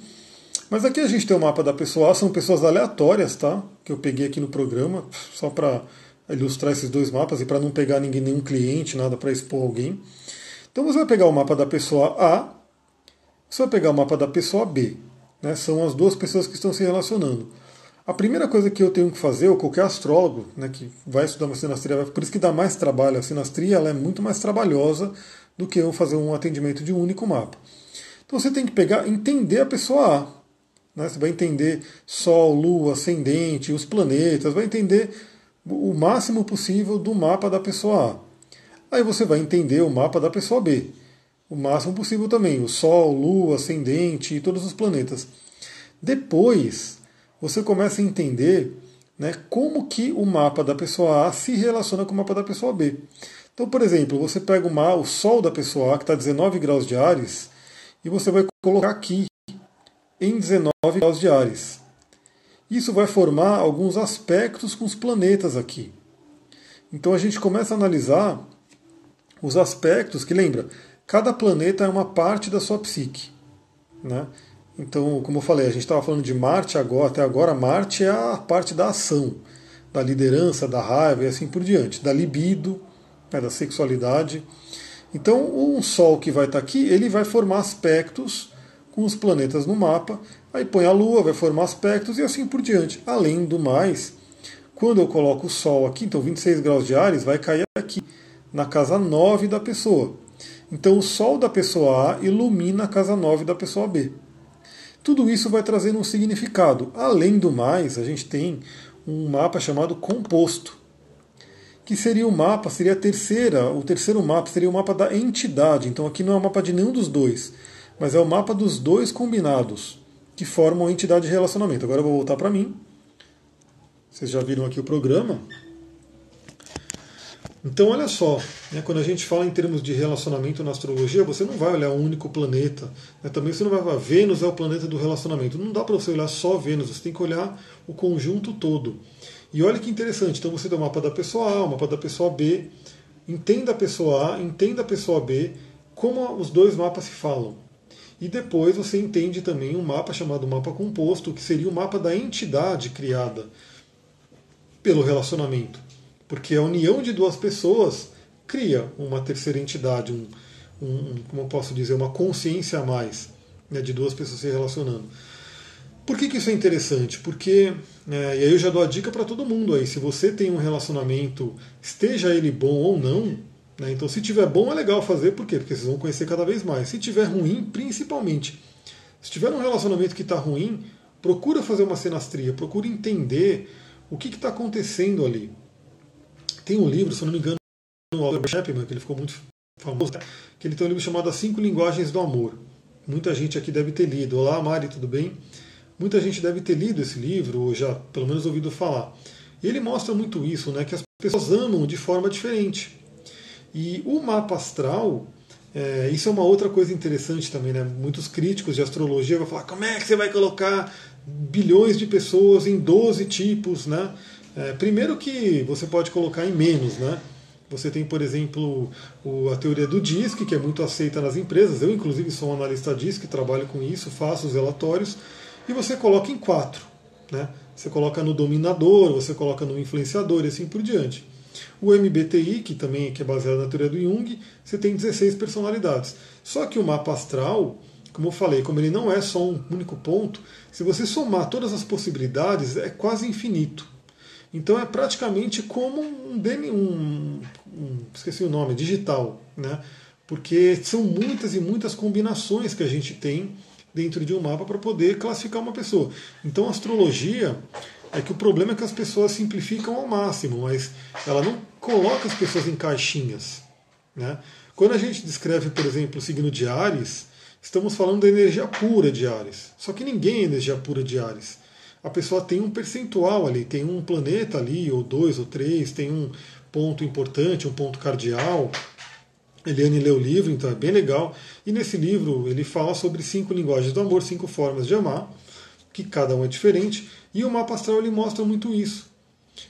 Mas aqui a gente tem o mapa da pessoa, são pessoas aleatórias, tá? Que eu peguei aqui no programa, só para ilustrar esses dois mapas e para não pegar ninguém, nenhum cliente, nada para expor alguém. Então você vai pegar o mapa da pessoa A, você vai pegar o mapa da pessoa B. Né? São as duas pessoas que estão se relacionando. A primeira coisa que eu tenho que fazer, ou qualquer astrólogo né, que vai estudar uma sinastria, por isso que dá mais trabalho, a sinastria ela é muito mais trabalhosa do que eu fazer um atendimento de um único mapa. Então você tem que pegar, entender a pessoa A. Né? Você vai entender Sol, Lua, Ascendente, os planetas, vai entender o máximo possível do mapa da pessoa A. Aí você vai entender o mapa da pessoa B. O máximo possível também, o Sol, Lua, Ascendente e todos os planetas. Depois, você começa a entender né, como que o mapa da pessoa A se relaciona com o mapa da pessoa B. Então, por exemplo, você pega o, o Sol da pessoa A, que está a 19 graus de Ares, e você vai colocar aqui em 19 graus de Ares. Isso vai formar alguns aspectos com os planetas aqui. Então a gente começa a analisar os aspectos que, lembra, cada planeta é uma parte da sua psique. Né? Então, como eu falei, a gente estava falando de Marte agora, até agora, Marte é a parte da ação, da liderança, da raiva e assim por diante, da libido, né, da sexualidade. Então, um Sol que vai estar tá aqui, ele vai formar aspectos com os planetas no mapa Aí põe a Lua, vai formar aspectos e assim por diante. Além do mais, quando eu coloco o Sol aqui, então 26 graus de Ares, vai cair aqui, na casa 9 da pessoa. Então o Sol da pessoa A ilumina a casa 9 da pessoa B. Tudo isso vai trazendo um significado. Além do mais, a gente tem um mapa chamado composto, que seria o mapa, seria a terceira, o terceiro mapa seria o mapa da entidade. Então aqui não é o mapa de nenhum dos dois, mas é o mapa dos dois combinados que formam a entidade de relacionamento. Agora eu vou voltar para mim. Vocês já viram aqui o programa. Então, olha só, né, quando a gente fala em termos de relacionamento na astrologia, você não vai olhar um único planeta. Né, também você não vai falar, Vênus é o planeta do relacionamento. Não dá para você olhar só Vênus, você tem que olhar o conjunto todo. E olha que interessante, então você tem o mapa da pessoa A, o mapa da pessoa B, entenda a pessoa A, entenda a pessoa B, como os dois mapas se falam. E depois você entende também um mapa chamado mapa composto, que seria o mapa da entidade criada pelo relacionamento. Porque a união de duas pessoas cria uma terceira entidade, um, um como eu posso dizer, uma consciência a mais né, de duas pessoas se relacionando. Por que, que isso é interessante? Porque, é, e aí eu já dou a dica para todo mundo aí, se você tem um relacionamento, esteja ele bom ou não, né? Então, se tiver bom, é legal fazer, por quê? Porque vocês vão conhecer cada vez mais. Se tiver ruim, principalmente. Se tiver um relacionamento que está ruim, procura fazer uma senastria, procura entender o que está acontecendo ali. Tem um livro, se eu não me engano, do Albert Chapman, que ele ficou muito famoso, que ele tem um livro chamado As Cinco Linguagens do Amor. Muita gente aqui deve ter lido. Olá, Mari, tudo bem? Muita gente deve ter lido esse livro, ou já pelo menos ouvido falar. E ele mostra muito isso, né, que as pessoas amam de forma diferente. E o mapa astral, é, isso é uma outra coisa interessante também, né? Muitos críticos de astrologia vão falar: como é que você vai colocar bilhões de pessoas em 12 tipos, né? É, primeiro que você pode colocar em menos, né? Você tem, por exemplo, o, a teoria do DISC, que é muito aceita nas empresas. Eu, inclusive, sou um analista DISC, trabalho com isso, faço os relatórios. E você coloca em quatro. Né? Você coloca no dominador, você coloca no influenciador e assim por diante. O MBTI, que também que é baseado na teoria do Jung, você tem 16 personalidades. Só que o mapa astral, como eu falei, como ele não é só um único ponto, se você somar todas as possibilidades, é quase infinito. Então é praticamente como um, um, um esqueci o nome, digital, né? Porque são muitas e muitas combinações que a gente tem dentro de um mapa para poder classificar uma pessoa. Então a astrologia é que o problema é que as pessoas simplificam ao máximo, mas ela não coloca as pessoas em caixinhas. Né? Quando a gente descreve, por exemplo, o signo de Ares, estamos falando da energia pura de Ares. Só que ninguém é energia pura de Ares. A pessoa tem um percentual ali, tem um planeta ali, ou dois ou três, tem um ponto importante, um ponto cardial. Eliane leu o livro, então é bem legal. E nesse livro ele fala sobre cinco linguagens do amor, cinco formas de amar, que cada um é diferente. E o mapa astral ele mostra muito isso.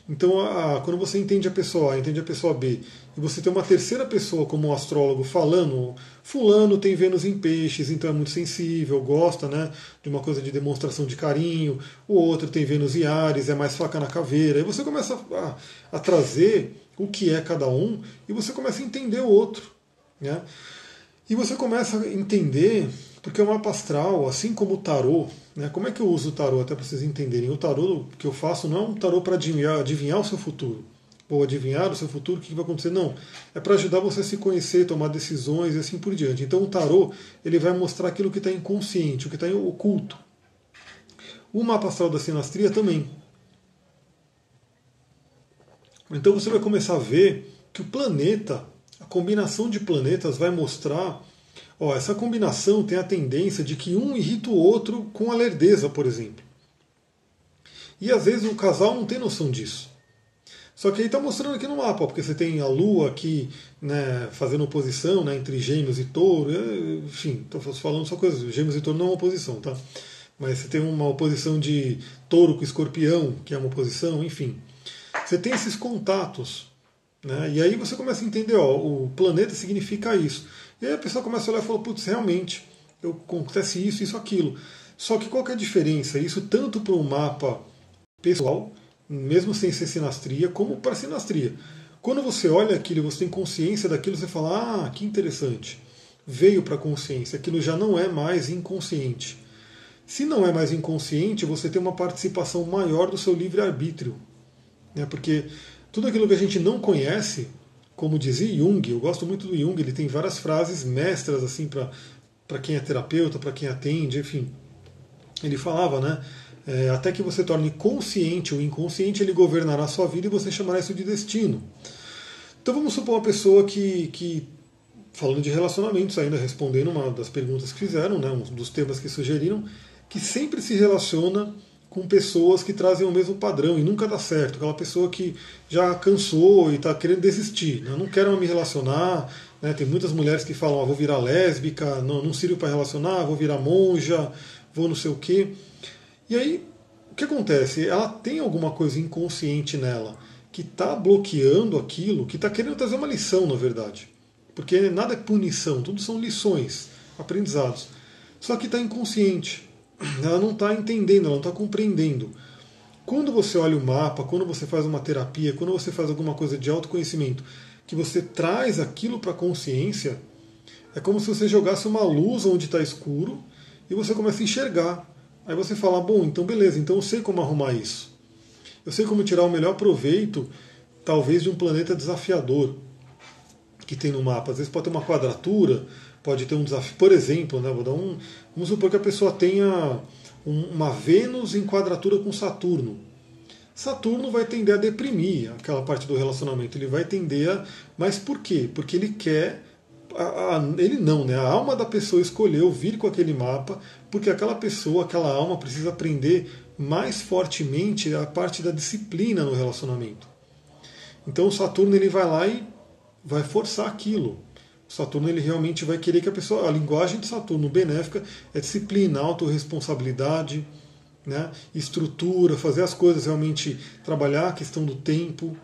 Então, a, quando você entende a pessoa A, entende a pessoa B, e você tem uma terceira pessoa como um astrólogo falando, fulano tem Vênus em peixes, então é muito sensível, gosta né, de uma coisa de demonstração de carinho, o outro tem Vênus em Ares, é mais faca na caveira, e você começa a, a trazer o que é cada um, e você começa a entender o outro. Né? E você começa a entender, porque o mapa astral, assim como o tarô, né, como é que eu uso o tarô, até para vocês entenderem? O tarô que eu faço não é um tarô para adivinhar, adivinhar o seu futuro, ou adivinhar o seu futuro, o que vai acontecer, não. É para ajudar você a se conhecer, tomar decisões e assim por diante. Então o tarô ele vai mostrar aquilo que está inconsciente, o que está oculto. O mapa astral da sinastria também. Então você vai começar a ver que o planeta a combinação de planetas vai mostrar. Ó, essa combinação tem a tendência de que um irrita o outro com a lerdeza, por exemplo. E às vezes o casal não tem noção disso. Só que aí está mostrando aqui no mapa, porque você tem a Lua aqui né, fazendo oposição né, entre Gêmeos e Touro. Enfim, estou falando só coisas. Gêmeos e Touro não é uma oposição, tá? Mas você tem uma oposição de Touro com Escorpião, que é uma oposição, enfim. Você tem esses contatos né? E aí você começa a entender, ó, o planeta significa isso. E aí a pessoa começa a olhar e fala, putz, realmente, eu, acontece isso, isso, aquilo. Só que qual que é a diferença? Isso tanto para o mapa pessoal, mesmo sem ser sinastria, como para sinastria. Quando você olha aquilo, você tem consciência daquilo, você fala, ah, que interessante. Veio para a consciência, aquilo já não é mais inconsciente. Se não é mais inconsciente, você tem uma participação maior do seu livre-arbítrio. Né? Porque tudo aquilo que a gente não conhece, como dizia Jung, eu gosto muito do Jung, ele tem várias frases mestras assim para quem é terapeuta, para quem atende, enfim. Ele falava, né? É, até que você torne consciente o inconsciente, ele governará a sua vida e você chamará isso de destino. Então vamos supor uma pessoa que, que falando de relacionamentos ainda, respondendo uma das perguntas que fizeram, né, um dos temas que sugeriram, que sempre se relaciona com pessoas que trazem o mesmo padrão e nunca dá certo. Aquela pessoa que já cansou e está querendo desistir. Né? Não quero me relacionar. Né? Tem muitas mulheres que falam: ah, vou virar lésbica, não, não sirvo para relacionar, vou virar monja, vou não sei o quê. E aí, o que acontece? Ela tem alguma coisa inconsciente nela que está bloqueando aquilo, que está querendo trazer uma lição, na verdade. Porque nada é punição, tudo são lições, aprendizados. Só que está inconsciente ela não está entendendo, ela não está compreendendo. Quando você olha o mapa, quando você faz uma terapia, quando você faz alguma coisa de autoconhecimento, que você traz aquilo para a consciência, é como se você jogasse uma luz onde está escuro e você começa a enxergar. Aí você fala, bom, então beleza, então eu sei como arrumar isso. Eu sei como tirar o melhor proveito, talvez, de um planeta desafiador que tem no mapa. Às vezes pode ter uma quadratura, pode ter um desafio. Por exemplo, né, vou dar um, vamos supor que a pessoa tenha uma Vênus em quadratura com Saturno. Saturno vai tender a deprimir aquela parte do relacionamento. Ele vai tender a. Mas por quê? Porque ele quer. A, a, ele não, né? A alma da pessoa escolheu vir com aquele mapa, porque aquela pessoa, aquela alma, precisa aprender mais fortemente a parte da disciplina no relacionamento. Então o Saturno ele vai lá e vai forçar aquilo. Saturno ele realmente vai querer que a pessoa. A linguagem de Saturno benéfica é disciplina, autorresponsabilidade, né, estrutura, fazer as coisas realmente trabalhar a questão do tempo.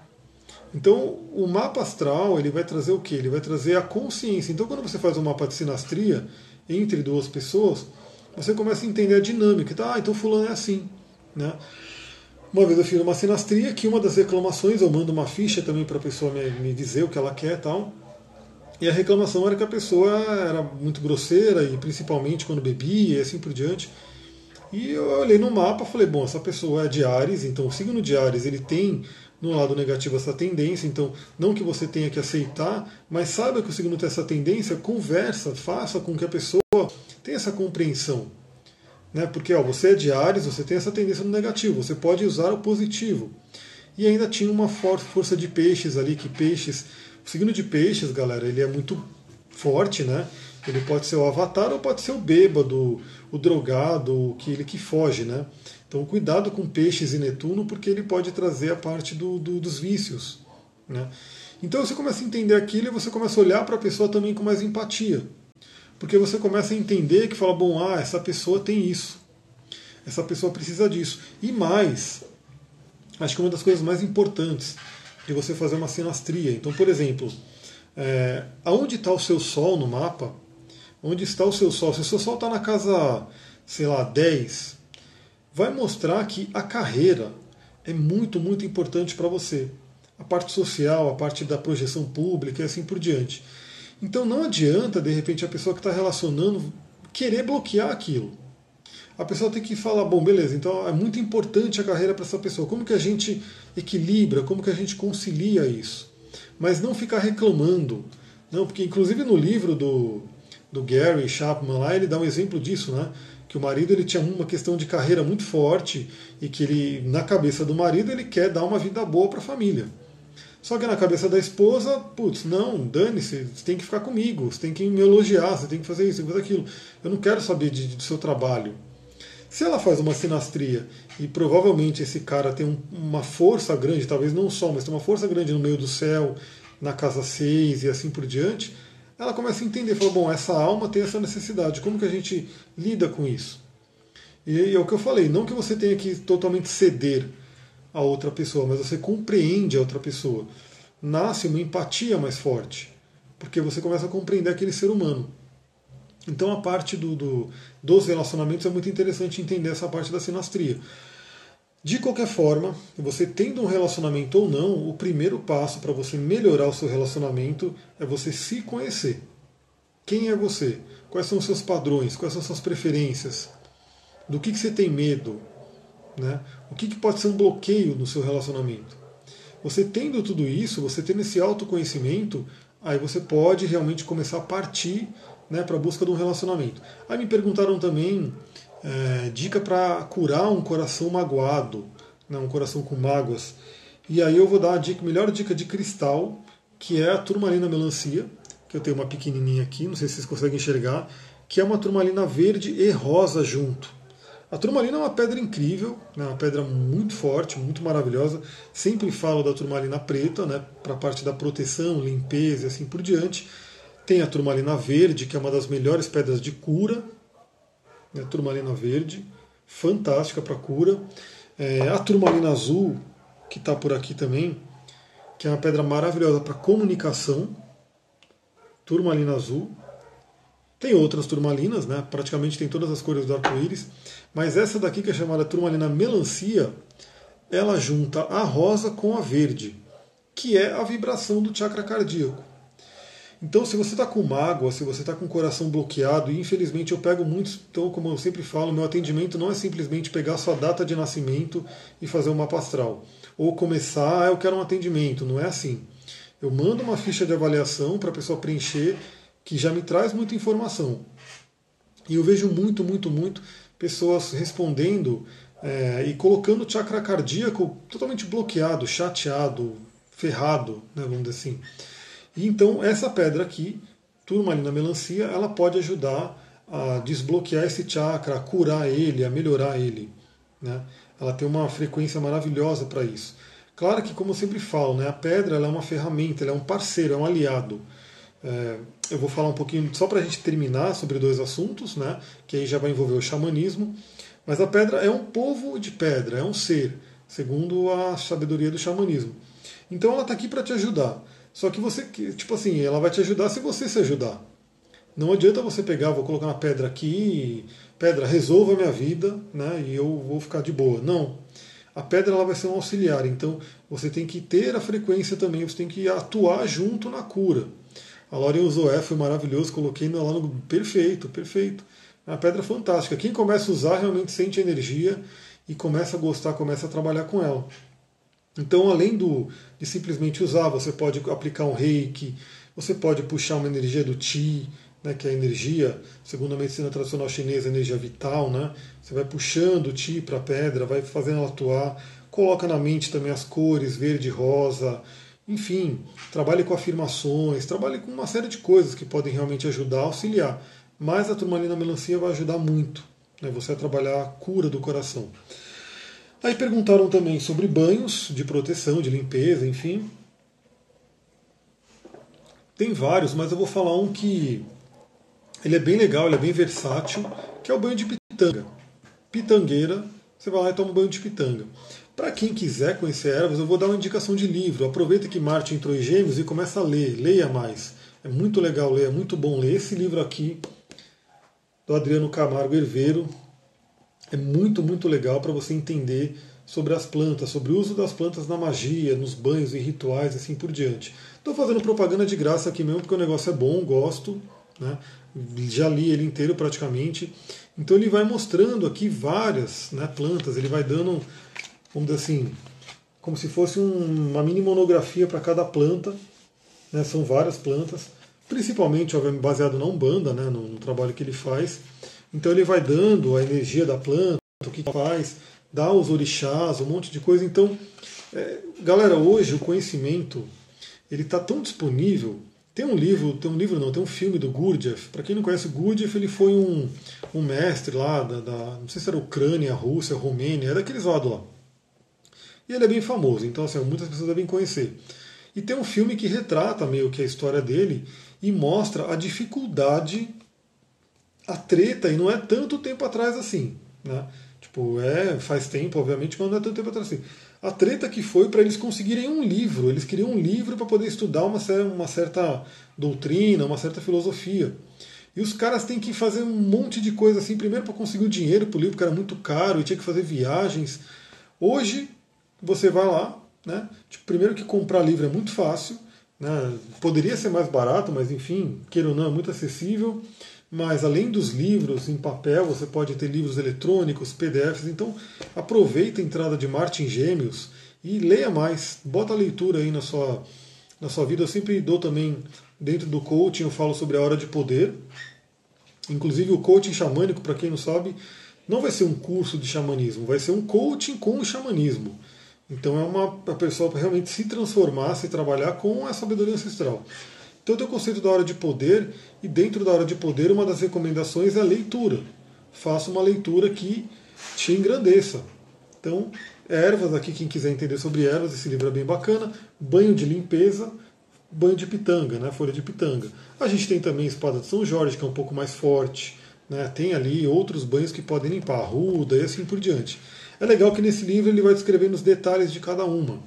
Então, o mapa astral ele vai trazer o que? Ele vai trazer a consciência. Então, quando você faz um mapa de sinastria entre duas pessoas, você começa a entender a dinâmica. Tá, ah, então fulano é assim. Né? Uma vez eu fiz uma sinastria que uma das reclamações, eu mando uma ficha também para a pessoa me, me dizer o que ela quer tal. E a reclamação era que a pessoa era muito grosseira, e principalmente quando bebia e assim por diante. E eu olhei no mapa falei, bom, essa pessoa é de Ares, então o signo de Ares ele tem no lado negativo essa tendência, então não que você tenha que aceitar, mas saiba que o signo tem essa tendência, conversa, faça com que a pessoa tenha essa compreensão. Né? Porque ó, você é de Ares, você tem essa tendência no negativo, você pode usar o positivo. E ainda tinha uma força de peixes ali, que peixes o signo de peixes, galera, ele é muito forte, né? Ele pode ser o avatar ou pode ser o bêbado, o drogado, aquele que foge, né? Então cuidado com peixes e Netuno, porque ele pode trazer a parte do, do, dos vícios. Né? Então você começa a entender aquilo e você começa a olhar para a pessoa também com mais empatia. Porque você começa a entender que fala, bom, ah, essa pessoa tem isso. Essa pessoa precisa disso. E mais, acho que uma das coisas mais importantes de você fazer uma sinastria. Então, por exemplo, é, aonde está o seu Sol no mapa? Onde está o seu Sol? Se o seu Sol está na casa, sei lá, 10, vai mostrar que a carreira é muito, muito importante para você a parte social, a parte da projeção pública e assim por diante. Então não adianta, de repente, a pessoa que está relacionando querer bloquear aquilo. A pessoa tem que falar, bom, beleza, então é muito importante a carreira para essa pessoa. Como que a gente equilibra, como que a gente concilia isso? Mas não ficar reclamando. Não, porque inclusive no livro do, do Gary Chapman lá, ele dá um exemplo disso, né? Que o marido ele tinha uma questão de carreira muito forte e que ele, na cabeça do marido, ele quer dar uma vida boa para a família. Só que na cabeça da esposa, putz, não, dane-se, você tem que ficar comigo, você tem que me elogiar, você tem que fazer isso, tem que fazer aquilo. Eu não quero saber de, do seu trabalho. Se ela faz uma sinastria e provavelmente esse cara tem um, uma força grande, talvez não só, mas tem uma força grande no meio do céu, na casa 6 e assim por diante, ela começa a entender, fala, bom, essa alma tem essa necessidade, como que a gente lida com isso? E é o que eu falei, não que você tenha que totalmente ceder, a outra pessoa, mas você compreende a outra pessoa. Nasce uma empatia mais forte, porque você começa a compreender aquele ser humano. Então a parte do, do, dos relacionamentos é muito interessante entender essa parte da sinastria. De qualquer forma, você tendo um relacionamento ou não, o primeiro passo para você melhorar o seu relacionamento é você se conhecer. Quem é você? Quais são os seus padrões? Quais são as suas preferências? Do que, que você tem medo? Né? O que, que pode ser um bloqueio no seu relacionamento? Você tendo tudo isso, você tendo esse autoconhecimento, aí você pode realmente começar a partir né, para a busca de um relacionamento. Aí me perguntaram também é, dica para curar um coração magoado, né, um coração com mágoas. E aí eu vou dar a dica, melhor dica de cristal, que é a turmalina melancia, que eu tenho uma pequenininha aqui, não sei se vocês conseguem enxergar, que é uma turmalina verde e rosa junto. A turmalina é uma pedra incrível, né, uma pedra muito forte, muito maravilhosa. Sempre falo da turmalina preta, né, para a parte da proteção, limpeza e assim por diante. Tem a turmalina verde, que é uma das melhores pedras de cura. Né, a turmalina verde, fantástica para cura. É, a turmalina azul, que está por aqui também, que é uma pedra maravilhosa para comunicação. Turmalina azul. Tem outras turmalinas, né? praticamente tem todas as cores do arco-íris, mas essa daqui que é chamada turmalina melancia, ela junta a rosa com a verde, que é a vibração do chakra cardíaco. Então, se você está com mágoa, se você está com o coração bloqueado, e infelizmente eu pego muitos, então, como eu sempre falo, meu atendimento não é simplesmente pegar sua data de nascimento e fazer uma mapa astral. Ou começar, ah, eu quero um atendimento, não é assim. Eu mando uma ficha de avaliação para a pessoa preencher que já me traz muita informação. E eu vejo muito, muito, muito pessoas respondendo é, e colocando o chakra cardíaco totalmente bloqueado, chateado, ferrado, né, vamos dizer assim. E então essa pedra aqui, turmalina melancia, ela pode ajudar a desbloquear esse chakra, a curar ele, a melhorar ele. Né? Ela tem uma frequência maravilhosa para isso. Claro que, como eu sempre falo, né, a pedra é uma ferramenta, ela é um parceiro, é um aliado. É, eu vou falar um pouquinho, só para a gente terminar, sobre dois assuntos, né, que aí já vai envolver o xamanismo. Mas a pedra é um povo de pedra, é um ser, segundo a sabedoria do xamanismo. Então ela está aqui para te ajudar. Só que você, tipo assim, ela vai te ajudar se você se ajudar. Não adianta você pegar, vou colocar uma pedra aqui, pedra, resolva a minha vida, né, e eu vou ficar de boa. Não. A pedra ela vai ser um auxiliar, então você tem que ter a frequência também, você tem que atuar junto na cura. A Lauren usou é, foi maravilhoso, coloquei lá no. Perfeito, perfeito. É uma pedra fantástica. Quem começa a usar realmente sente energia e começa a gostar, começa a trabalhar com ela. Então, além do, de simplesmente usar, você pode aplicar um reiki, você pode puxar uma energia do Ti, né, que é a energia, segundo a medicina tradicional chinesa, energia vital. Né? Você vai puxando o Ti para a pedra, vai fazendo ela atuar, coloca na mente também as cores verde, rosa, enfim, trabalhe com afirmações, trabalhe com uma série de coisas que podem realmente ajudar, auxiliar. Mas a turmalina melancia vai ajudar muito né, você a trabalhar a cura do coração. Aí perguntaram também sobre banhos de proteção, de limpeza, enfim. Tem vários, mas eu vou falar um que ele é bem legal, ele é bem versátil, que é o banho de pitanga. Pitangueira, você vai lá e toma um banho de pitanga. Para quem quiser conhecer ervas, eu vou dar uma indicação de livro. Aproveita que Marte entrou em Gêmeos e começa a ler, leia mais. É muito legal ler, é muito bom ler. Esse livro aqui, do Adriano Camargo Herveiro, é muito, muito legal para você entender sobre as plantas, sobre o uso das plantas na magia, nos banhos e rituais, assim por diante. Estou fazendo propaganda de graça aqui mesmo, porque o negócio é bom, gosto. Né? Já li ele inteiro praticamente. Então ele vai mostrando aqui várias né, plantas, ele vai dando, vamos dizer assim, como se fosse um, uma mini monografia para cada planta. Né, são várias plantas, principalmente baseado na Umbanda, né, no, no, trabalho que ele faz. Então ele vai dando a energia da planta, o que faz, dá os orixás, um monte de coisa. Então, é, galera, hoje o conhecimento ele está tão disponível tem um livro, tem um livro não, tem um filme do Gurdjieff. Para quem não conhece o Gurdjieff, ele foi um, um mestre lá da, da, não sei se era Ucrânia, Rússia, Romênia, é daqueles lados lá. E ele é bem famoso, então assim, muitas pessoas devem conhecer. E tem um filme que retrata meio que a história dele e mostra a dificuldade, a treta, e não é tanto tempo atrás assim, né? Tipo, é, faz tempo, obviamente, mas não é tanto tempo atrás assim a treta que foi para eles conseguirem um livro. Eles queriam um livro para poder estudar uma, uma certa doutrina, uma certa filosofia. E os caras têm que fazer um monte de coisa assim, primeiro para conseguir o dinheiro para o livro, que era muito caro, e tinha que fazer viagens. Hoje, você vai lá, né? Tipo, primeiro que comprar livro é muito fácil, né? poderia ser mais barato, mas enfim, queira ou não, é muito acessível. Mas além dos livros em papel, você pode ter livros eletrônicos, PDFs. Então aproveita a entrada de Martin Gêmeos e leia mais. Bota a leitura aí na sua, na sua vida. Eu sempre dou também, dentro do coaching, eu falo sobre a hora de poder. Inclusive o coaching xamânico, para quem não sabe, não vai ser um curso de xamanismo, vai ser um coaching com o xamanismo. Então é uma a pessoa realmente se transformar, se trabalhar com a sabedoria ancestral. Então tem o conceito da hora de poder, e dentro da hora de poder, uma das recomendações é a leitura. Faça uma leitura que te engrandeça. Então, ervas aqui, quem quiser entender sobre ervas, esse livro é bem bacana. Banho de limpeza, banho de pitanga, né, folha de pitanga. A gente tem também espada de São Jorge, que é um pouco mais forte. Né, tem ali outros banhos que podem limpar, ruda e assim por diante. É legal que nesse livro ele vai descrevendo os detalhes de cada uma.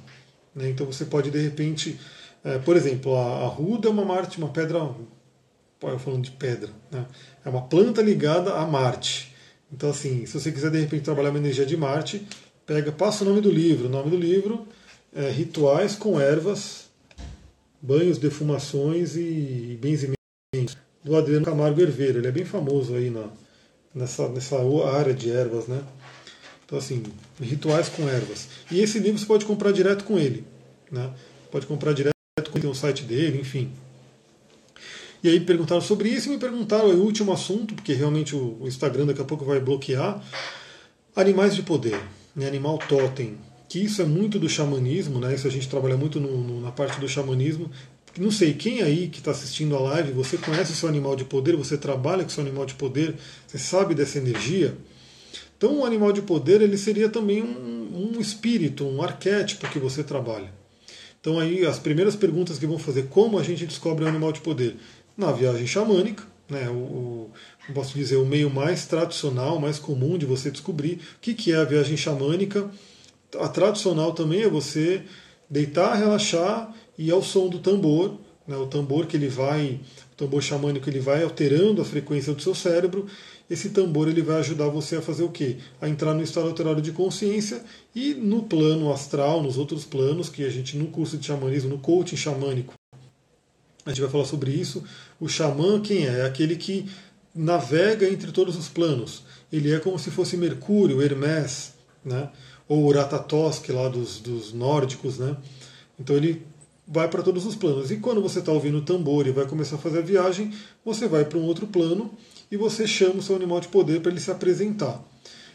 Né, então você pode, de repente, é, por exemplo, a, a ruda é uma Marte, uma pedra, falando de pedra, né? é uma planta ligada a Marte. Então, assim, se você quiser de repente trabalhar uma energia de Marte, pega, passa o nome do livro. O nome do livro é Rituais com Ervas, Banhos, Defumações e Benzimentos, do Adriano Camargo Herveiro. Ele é bem famoso aí na, nessa, nessa área de ervas, né? Então, assim, Rituais com Ervas. E esse livro você pode comprar direto com ele, né? Pode comprar direto tem o site dele, enfim. E aí perguntaram sobre isso e me perguntaram o último assunto, porque realmente o, Instagram daqui a pouco vai bloquear. Animais de poder, né, animal totem, que isso é muito do xamanismo, né? Isso a gente trabalha muito no, no, na parte do xamanismo. Não sei, quem aí que está assistindo a live, você conhece o seu animal de poder, você trabalha com o seu animal de poder, você sabe dessa energia? Então o animal de poder ele seria também um, um espírito, um arquétipo que você trabalha. Então aí as primeiras perguntas que vão fazer, como a gente descobre um animal de poder? Na viagem xamânica, né, o, o, posso dizer, o meio mais tradicional, mais comum de você descobrir o que, que é a viagem xamânica. A tradicional também é você deitar, relaxar e ao som do tambor, né, o tambor que ele vai, o tambor xamânico ele vai alterando a frequência do seu cérebro esse tambor ele vai ajudar você a fazer o quê? A entrar no estado alterado de consciência e no plano astral, nos outros planos, que a gente no curso de xamanismo, no coaching xamânico, a gente vai falar sobre isso. O xamã, quem é? É aquele que navega entre todos os planos. Ele é como se fosse Mercúrio, Hermes, né? ou Uratatosk lá dos, dos nórdicos. Né? Então ele vai para todos os planos. E quando você está ouvindo o tambor e vai começar a fazer a viagem, você vai para um outro plano e você chama o seu animal de poder para ele se apresentar.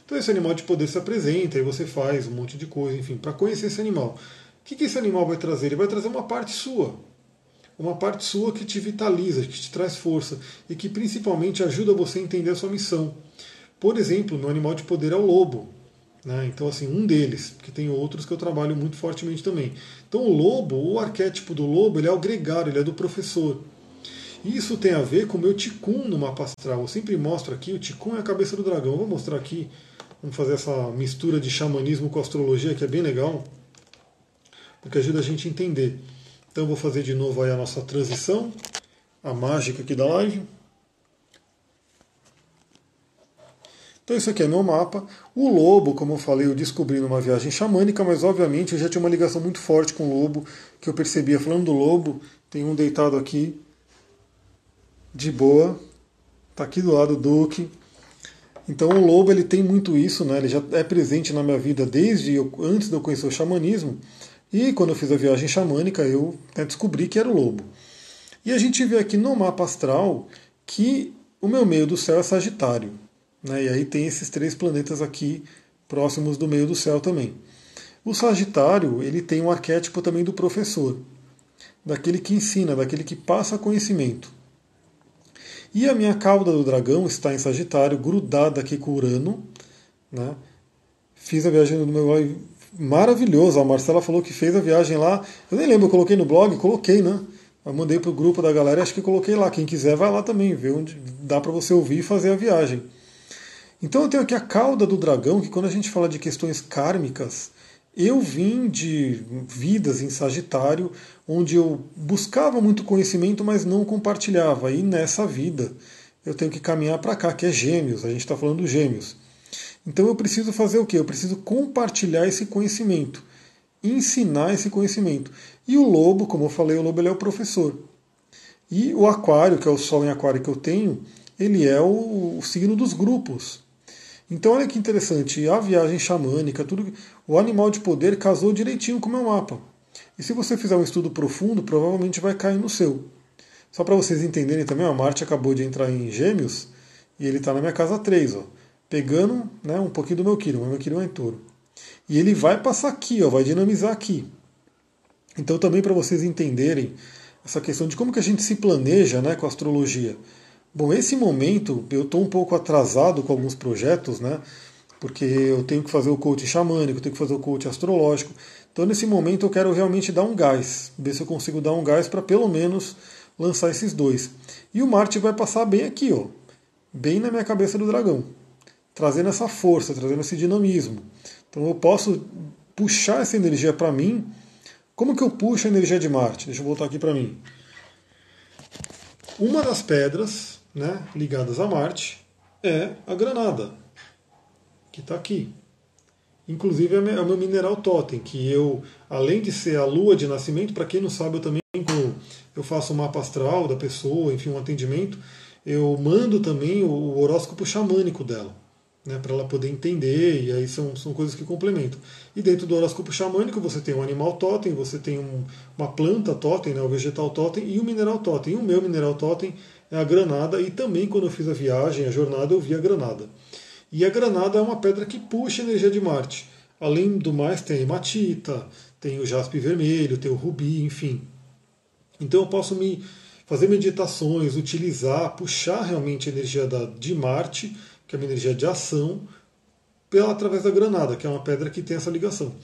Então esse animal de poder se apresenta e você faz um monte de coisa, enfim, para conhecer esse animal. que, que esse animal vai trazer? Ele vai trazer uma parte sua. Uma parte sua que te vitaliza, que te traz força e que principalmente ajuda você a entender a sua missão. Por exemplo, meu animal de poder é o lobo. Né? Então, assim, um deles, porque tem outros que eu trabalho muito fortemente também. Então, o lobo, o arquétipo do lobo, ele é o gregário, ele é do professor. Isso tem a ver com o meu ticum no mapa astral. Eu sempre mostro aqui, o ticum é a cabeça do dragão. Eu vou mostrar aqui, vamos fazer essa mistura de xamanismo com astrologia, que é bem legal, porque ajuda a gente a entender. Então, eu vou fazer de novo aí a nossa transição, a mágica aqui da live. Então isso aqui é meu mapa. O lobo, como eu falei, eu descobri numa viagem xamânica, mas obviamente eu já tinha uma ligação muito forte com o lobo, que eu percebia. Falando do lobo, tem um deitado aqui, de boa, tá aqui do lado do Duque. Então o lobo ele tem muito isso, né? Ele já é presente na minha vida desde eu, antes de eu conhecer o xamanismo. E quando eu fiz a viagem xamânica, eu né, descobri que era o lobo. E a gente vê aqui no mapa astral que o meu meio do céu é Sagitário. Né? E aí tem esses três planetas aqui próximos do meio do céu também. O Sagitário ele tem um arquétipo também do professor, daquele que ensina, daquele que passa conhecimento. E a minha cauda do dragão está em Sagitário, grudada aqui com Urano. Né? Fiz a viagem do meu maravilhoso. A Marcela falou que fez a viagem lá. Eu nem lembro, eu coloquei no blog, coloquei, né? Eu mandei para o grupo da galera, acho que coloquei lá. Quem quiser vai lá também, ver onde dá para você ouvir e fazer a viagem. Então eu tenho aqui a cauda do dragão, que quando a gente fala de questões kármicas, eu vim de vidas em Sagitário, onde eu buscava muito conhecimento, mas não compartilhava. E nessa vida eu tenho que caminhar para cá, que é Gêmeos, a gente está falando Gêmeos. Então eu preciso fazer o quê? Eu preciso compartilhar esse conhecimento, ensinar esse conhecimento. E o lobo, como eu falei, o lobo é o professor. E o aquário, que é o sol em aquário que eu tenho, ele é o, o signo dos grupos. Então olha que interessante, a viagem xamânica, tudo, o animal de poder casou direitinho com o meu mapa. E se você fizer um estudo profundo, provavelmente vai cair no seu. Só para vocês entenderem também, a Marte acabou de entrar em Gêmeos e ele está na minha casa 3, ó, pegando né, um pouquinho do meu Quirón, meu Quirón é em touro. E ele vai passar aqui, ó, vai dinamizar aqui. Então também para vocês entenderem essa questão de como que a gente se planeja né, com a astrologia. Bom, esse momento eu estou um pouco atrasado com alguns projetos, né? Porque eu tenho que fazer o coach xamânico, eu tenho que fazer o coach astrológico. Então, nesse momento, eu quero realmente dar um gás, ver se eu consigo dar um gás para pelo menos lançar esses dois. E o Marte vai passar bem aqui, ó, bem na minha cabeça do dragão, trazendo essa força, trazendo esse dinamismo. Então, eu posso puxar essa energia para mim. Como que eu puxo a energia de Marte? Deixa eu voltar aqui para mim. Uma das pedras né, ligadas a Marte é a granada, que está aqui. Inclusive é o meu mineral totem, que eu, além de ser a lua de nascimento, para quem não sabe, eu também eu faço um mapa astral da pessoa, enfim, um atendimento, eu mando também o horóscopo xamânico dela, né, para ela poder entender, e aí são, são coisas que complementam. E dentro do horóscopo xamânico você tem um animal totem, você tem um, uma planta totem, né, o vegetal totem, e o mineral totem. E o meu mineral totem é a granada, e também quando eu fiz a viagem, a jornada, eu vi a granada. E a granada é uma pedra que puxa energia de Marte. Além do mais, tem a hematita, tem o jaspe vermelho, tem o rubi, enfim. Então eu posso me fazer meditações, utilizar, puxar realmente a energia da, de Marte, que é uma energia de ação, pela, através da granada, que é uma pedra que tem essa ligação.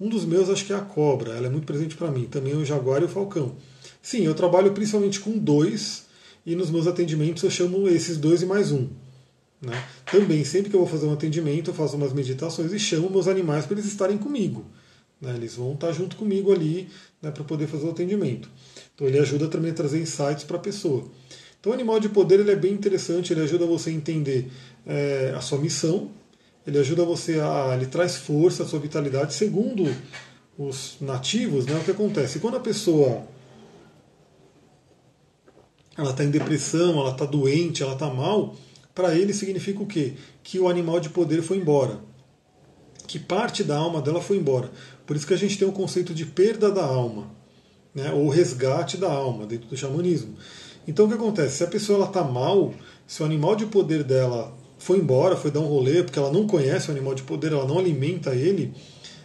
Um dos meus acho que é a cobra, ela é muito presente para mim. Também o jaguar e o falcão. Sim, eu trabalho principalmente com dois e nos meus atendimentos eu chamo esses dois e mais um. Né? Também, sempre que eu vou fazer um atendimento, eu faço umas meditações e chamo meus animais para eles estarem comigo. Né? Eles vão estar junto comigo ali né, para poder fazer o atendimento. Então ele ajuda também a trazer insights para a pessoa. Então o animal de poder ele é bem interessante, ele ajuda você a entender é, a sua missão, ele ajuda você a. ele traz força, a sua vitalidade. Segundo os nativos, né, o que acontece? Quando a pessoa ela está em depressão, ela está doente, ela está mal, para ele significa o quê? Que o animal de poder foi embora. Que parte da alma dela foi embora. Por isso que a gente tem o conceito de perda da alma, né? ou resgate da alma, dentro do xamanismo. Então o que acontece? Se a pessoa está mal, se o animal de poder dela foi embora, foi dar um rolê, porque ela não conhece o animal de poder, ela não alimenta ele,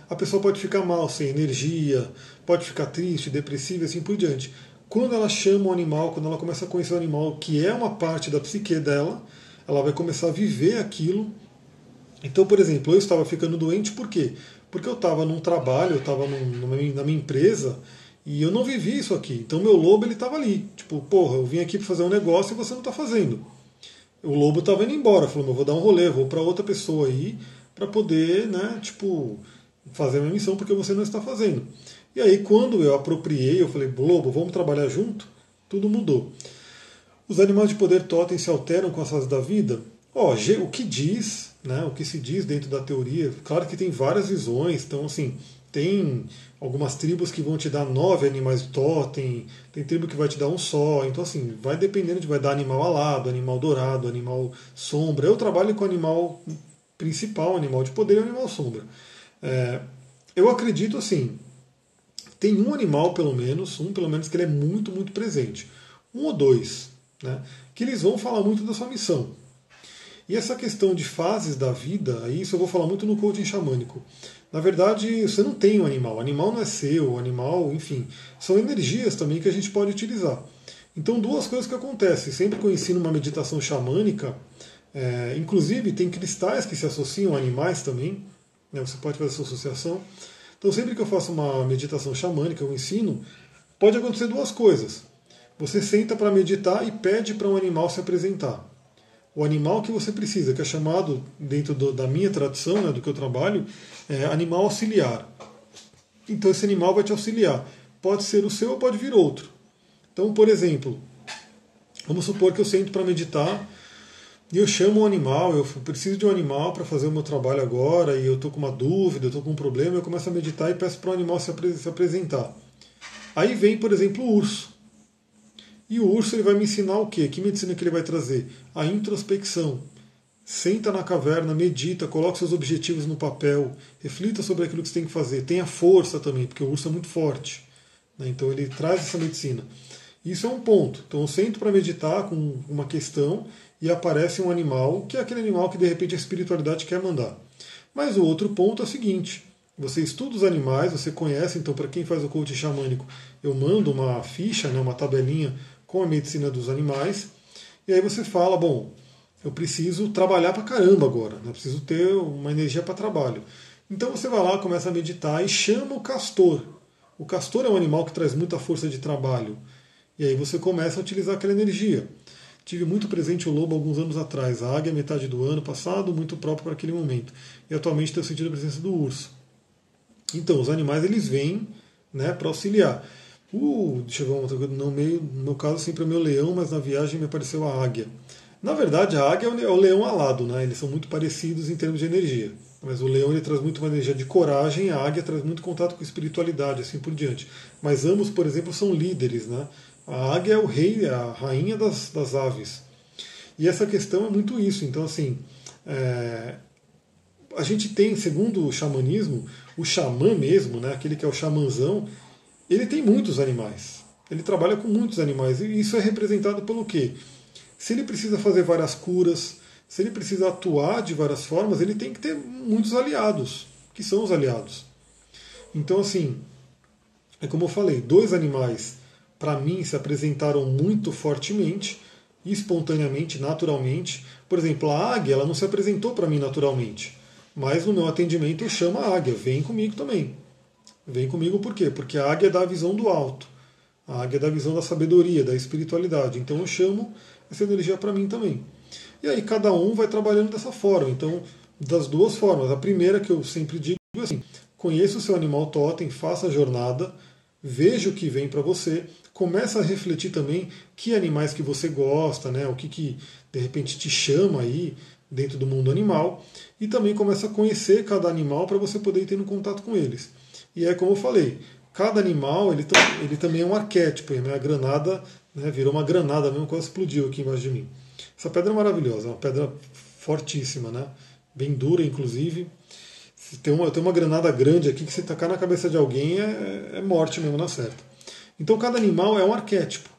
a pessoa pode ficar mal, sem energia, pode ficar triste, depressiva e assim por diante. Quando ela chama o animal, quando ela começa a conhecer o animal, que é uma parte da psique dela, ela vai começar a viver aquilo. Então, por exemplo, eu estava ficando doente por quê? Porque eu estava num trabalho, eu estava na minha empresa e eu não vivi isso aqui. Então, meu lobo ele estava ali. Tipo, porra, eu vim aqui para fazer um negócio e você não está fazendo. O lobo estava indo embora, falou, eu vou dar um rolê, vou para outra pessoa aí para poder, né, tipo, fazer a minha missão porque você não está fazendo. E aí, quando eu apropriei, eu falei, Lobo, vamos trabalhar junto, tudo mudou. Os animais de poder totem se alteram com as fases da vida? Ó, o que diz, né, o que se diz dentro da teoria, claro que tem várias visões, então, assim, tem algumas tribos que vão te dar nove animais de totem, tem tribo que vai te dar um só, então, assim, vai dependendo de vai dar animal alado, animal dourado, animal sombra. Eu trabalho com animal principal, animal de poder e animal sombra. É, eu acredito assim, tem um animal pelo menos, um pelo menos que ele é muito, muito presente. Um ou dois, né, que eles vão falar muito da sua missão. E essa questão de fases da vida, isso eu vou falar muito no coaching xamânico. Na verdade, você não tem um animal. O animal não é seu, o animal, enfim, são energias também que a gente pode utilizar. Então, duas coisas que acontecem. Sempre que eu ensino uma meditação xamânica, é, inclusive tem cristais que se associam a animais também, né, você pode fazer essa associação. Então, sempre que eu faço uma meditação xamânica, eu ensino, pode acontecer duas coisas. Você senta para meditar e pede para um animal se apresentar. O animal que você precisa, que é chamado, dentro do, da minha tradição, né, do que eu trabalho, é animal auxiliar. Então, esse animal vai te auxiliar. Pode ser o seu ou pode vir outro. Então, por exemplo, vamos supor que eu sento para meditar e eu chamo um animal, eu preciso de um animal para fazer o meu trabalho agora, e eu estou com uma dúvida, eu estou com um problema, eu começo a meditar e peço para o animal se, se apresentar. Aí vem, por exemplo, o urso. E o urso ele vai me ensinar o quê? Que medicina que ele vai trazer? A introspecção. Senta na caverna, medita, coloca seus objetivos no papel, reflita sobre aquilo que você tem que fazer. Tenha força também, porque o urso é muito forte. Né? Então ele traz essa medicina. Isso é um ponto. Então eu sento para meditar com uma questão e aparece um animal, que é aquele animal que de repente a espiritualidade quer mandar. Mas o outro ponto é o seguinte: você estuda os animais, você conhece, então, para quem faz o coaching xamânico, eu mando uma ficha, né, uma tabelinha com a medicina dos animais, e aí você fala: bom, eu preciso trabalhar para caramba agora, né, eu preciso ter uma energia para trabalho. Então você vai lá, começa a meditar e chama o castor. O castor é um animal que traz muita força de trabalho. E aí você começa a utilizar aquela energia. Tive muito presente o lobo alguns anos atrás, a águia metade do ano passado, muito próprio para aquele momento. E atualmente tenho sentido a presença do urso. Então, os animais eles vêm né, para auxiliar. Uh, ver uma outra coisa. No, meio, no meu caso, sempre é meu leão, mas na viagem me apareceu a águia. Na verdade, a águia é o leão alado, né? Eles são muito parecidos em termos de energia. Mas o leão ele traz muito uma energia de coragem, a águia traz muito contato com espiritualidade, assim por diante. Mas ambos, por exemplo, são líderes, né? A águia é o rei, é a rainha das, das aves. E essa questão é muito isso. Então, assim, é, a gente tem, segundo o xamanismo, o xamã mesmo, né, aquele que é o xamanzão, ele tem muitos animais. Ele trabalha com muitos animais. E isso é representado pelo quê? Se ele precisa fazer várias curas, se ele precisa atuar de várias formas, ele tem que ter muitos aliados, que são os aliados. Então, assim, é como eu falei, dois animais para mim, se apresentaram muito fortemente, espontaneamente, naturalmente. Por exemplo, a águia ela não se apresentou para mim naturalmente, mas no meu atendimento eu chamo a águia, vem comigo também. Vem comigo por quê? Porque a águia dá a visão do alto, a águia dá a visão da sabedoria, da espiritualidade. Então eu chamo essa energia para mim também. E aí cada um vai trabalhando dessa forma. Então, das duas formas. A primeira que eu sempre digo é assim: conheça o seu animal totem, faça a jornada, veja o que vem para você, começa a refletir também que animais que você gosta, né, o que, que de repente te chama aí dentro do mundo animal, e também começa a conhecer cada animal para você poder ir tendo contato com eles. E é como eu falei, cada animal ele, ele também é um arquétipo, né? a granada né, virou uma granada mesmo, quase explodiu aqui embaixo de mim. Essa pedra é maravilhosa, é uma pedra fortíssima, né? bem dura inclusive. Tem uma, tem uma granada grande aqui que se tacar na cabeça de alguém é, é morte mesmo na certa. Então cada animal é um arquétipo.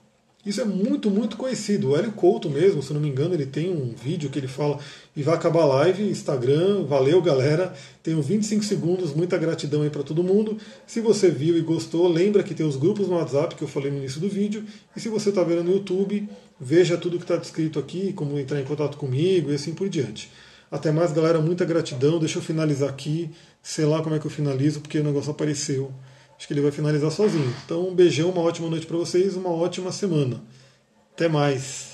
Isso é muito, muito conhecido. O Hélio Couto mesmo, se não me engano, ele tem um vídeo que ele fala e vai acabar a live, Instagram, valeu galera, tenho 25 segundos, muita gratidão aí para todo mundo. Se você viu e gostou, lembra que tem os grupos no WhatsApp que eu falei no início do vídeo. E se você está vendo no YouTube, veja tudo que está descrito aqui, como entrar em contato comigo e assim por diante. Até mais, galera, muita gratidão. Deixa eu finalizar aqui, sei lá como é que eu finalizo, porque o negócio apareceu. Acho que ele vai finalizar sozinho. Então, um beijão, uma ótima noite para vocês, uma ótima semana. Até mais.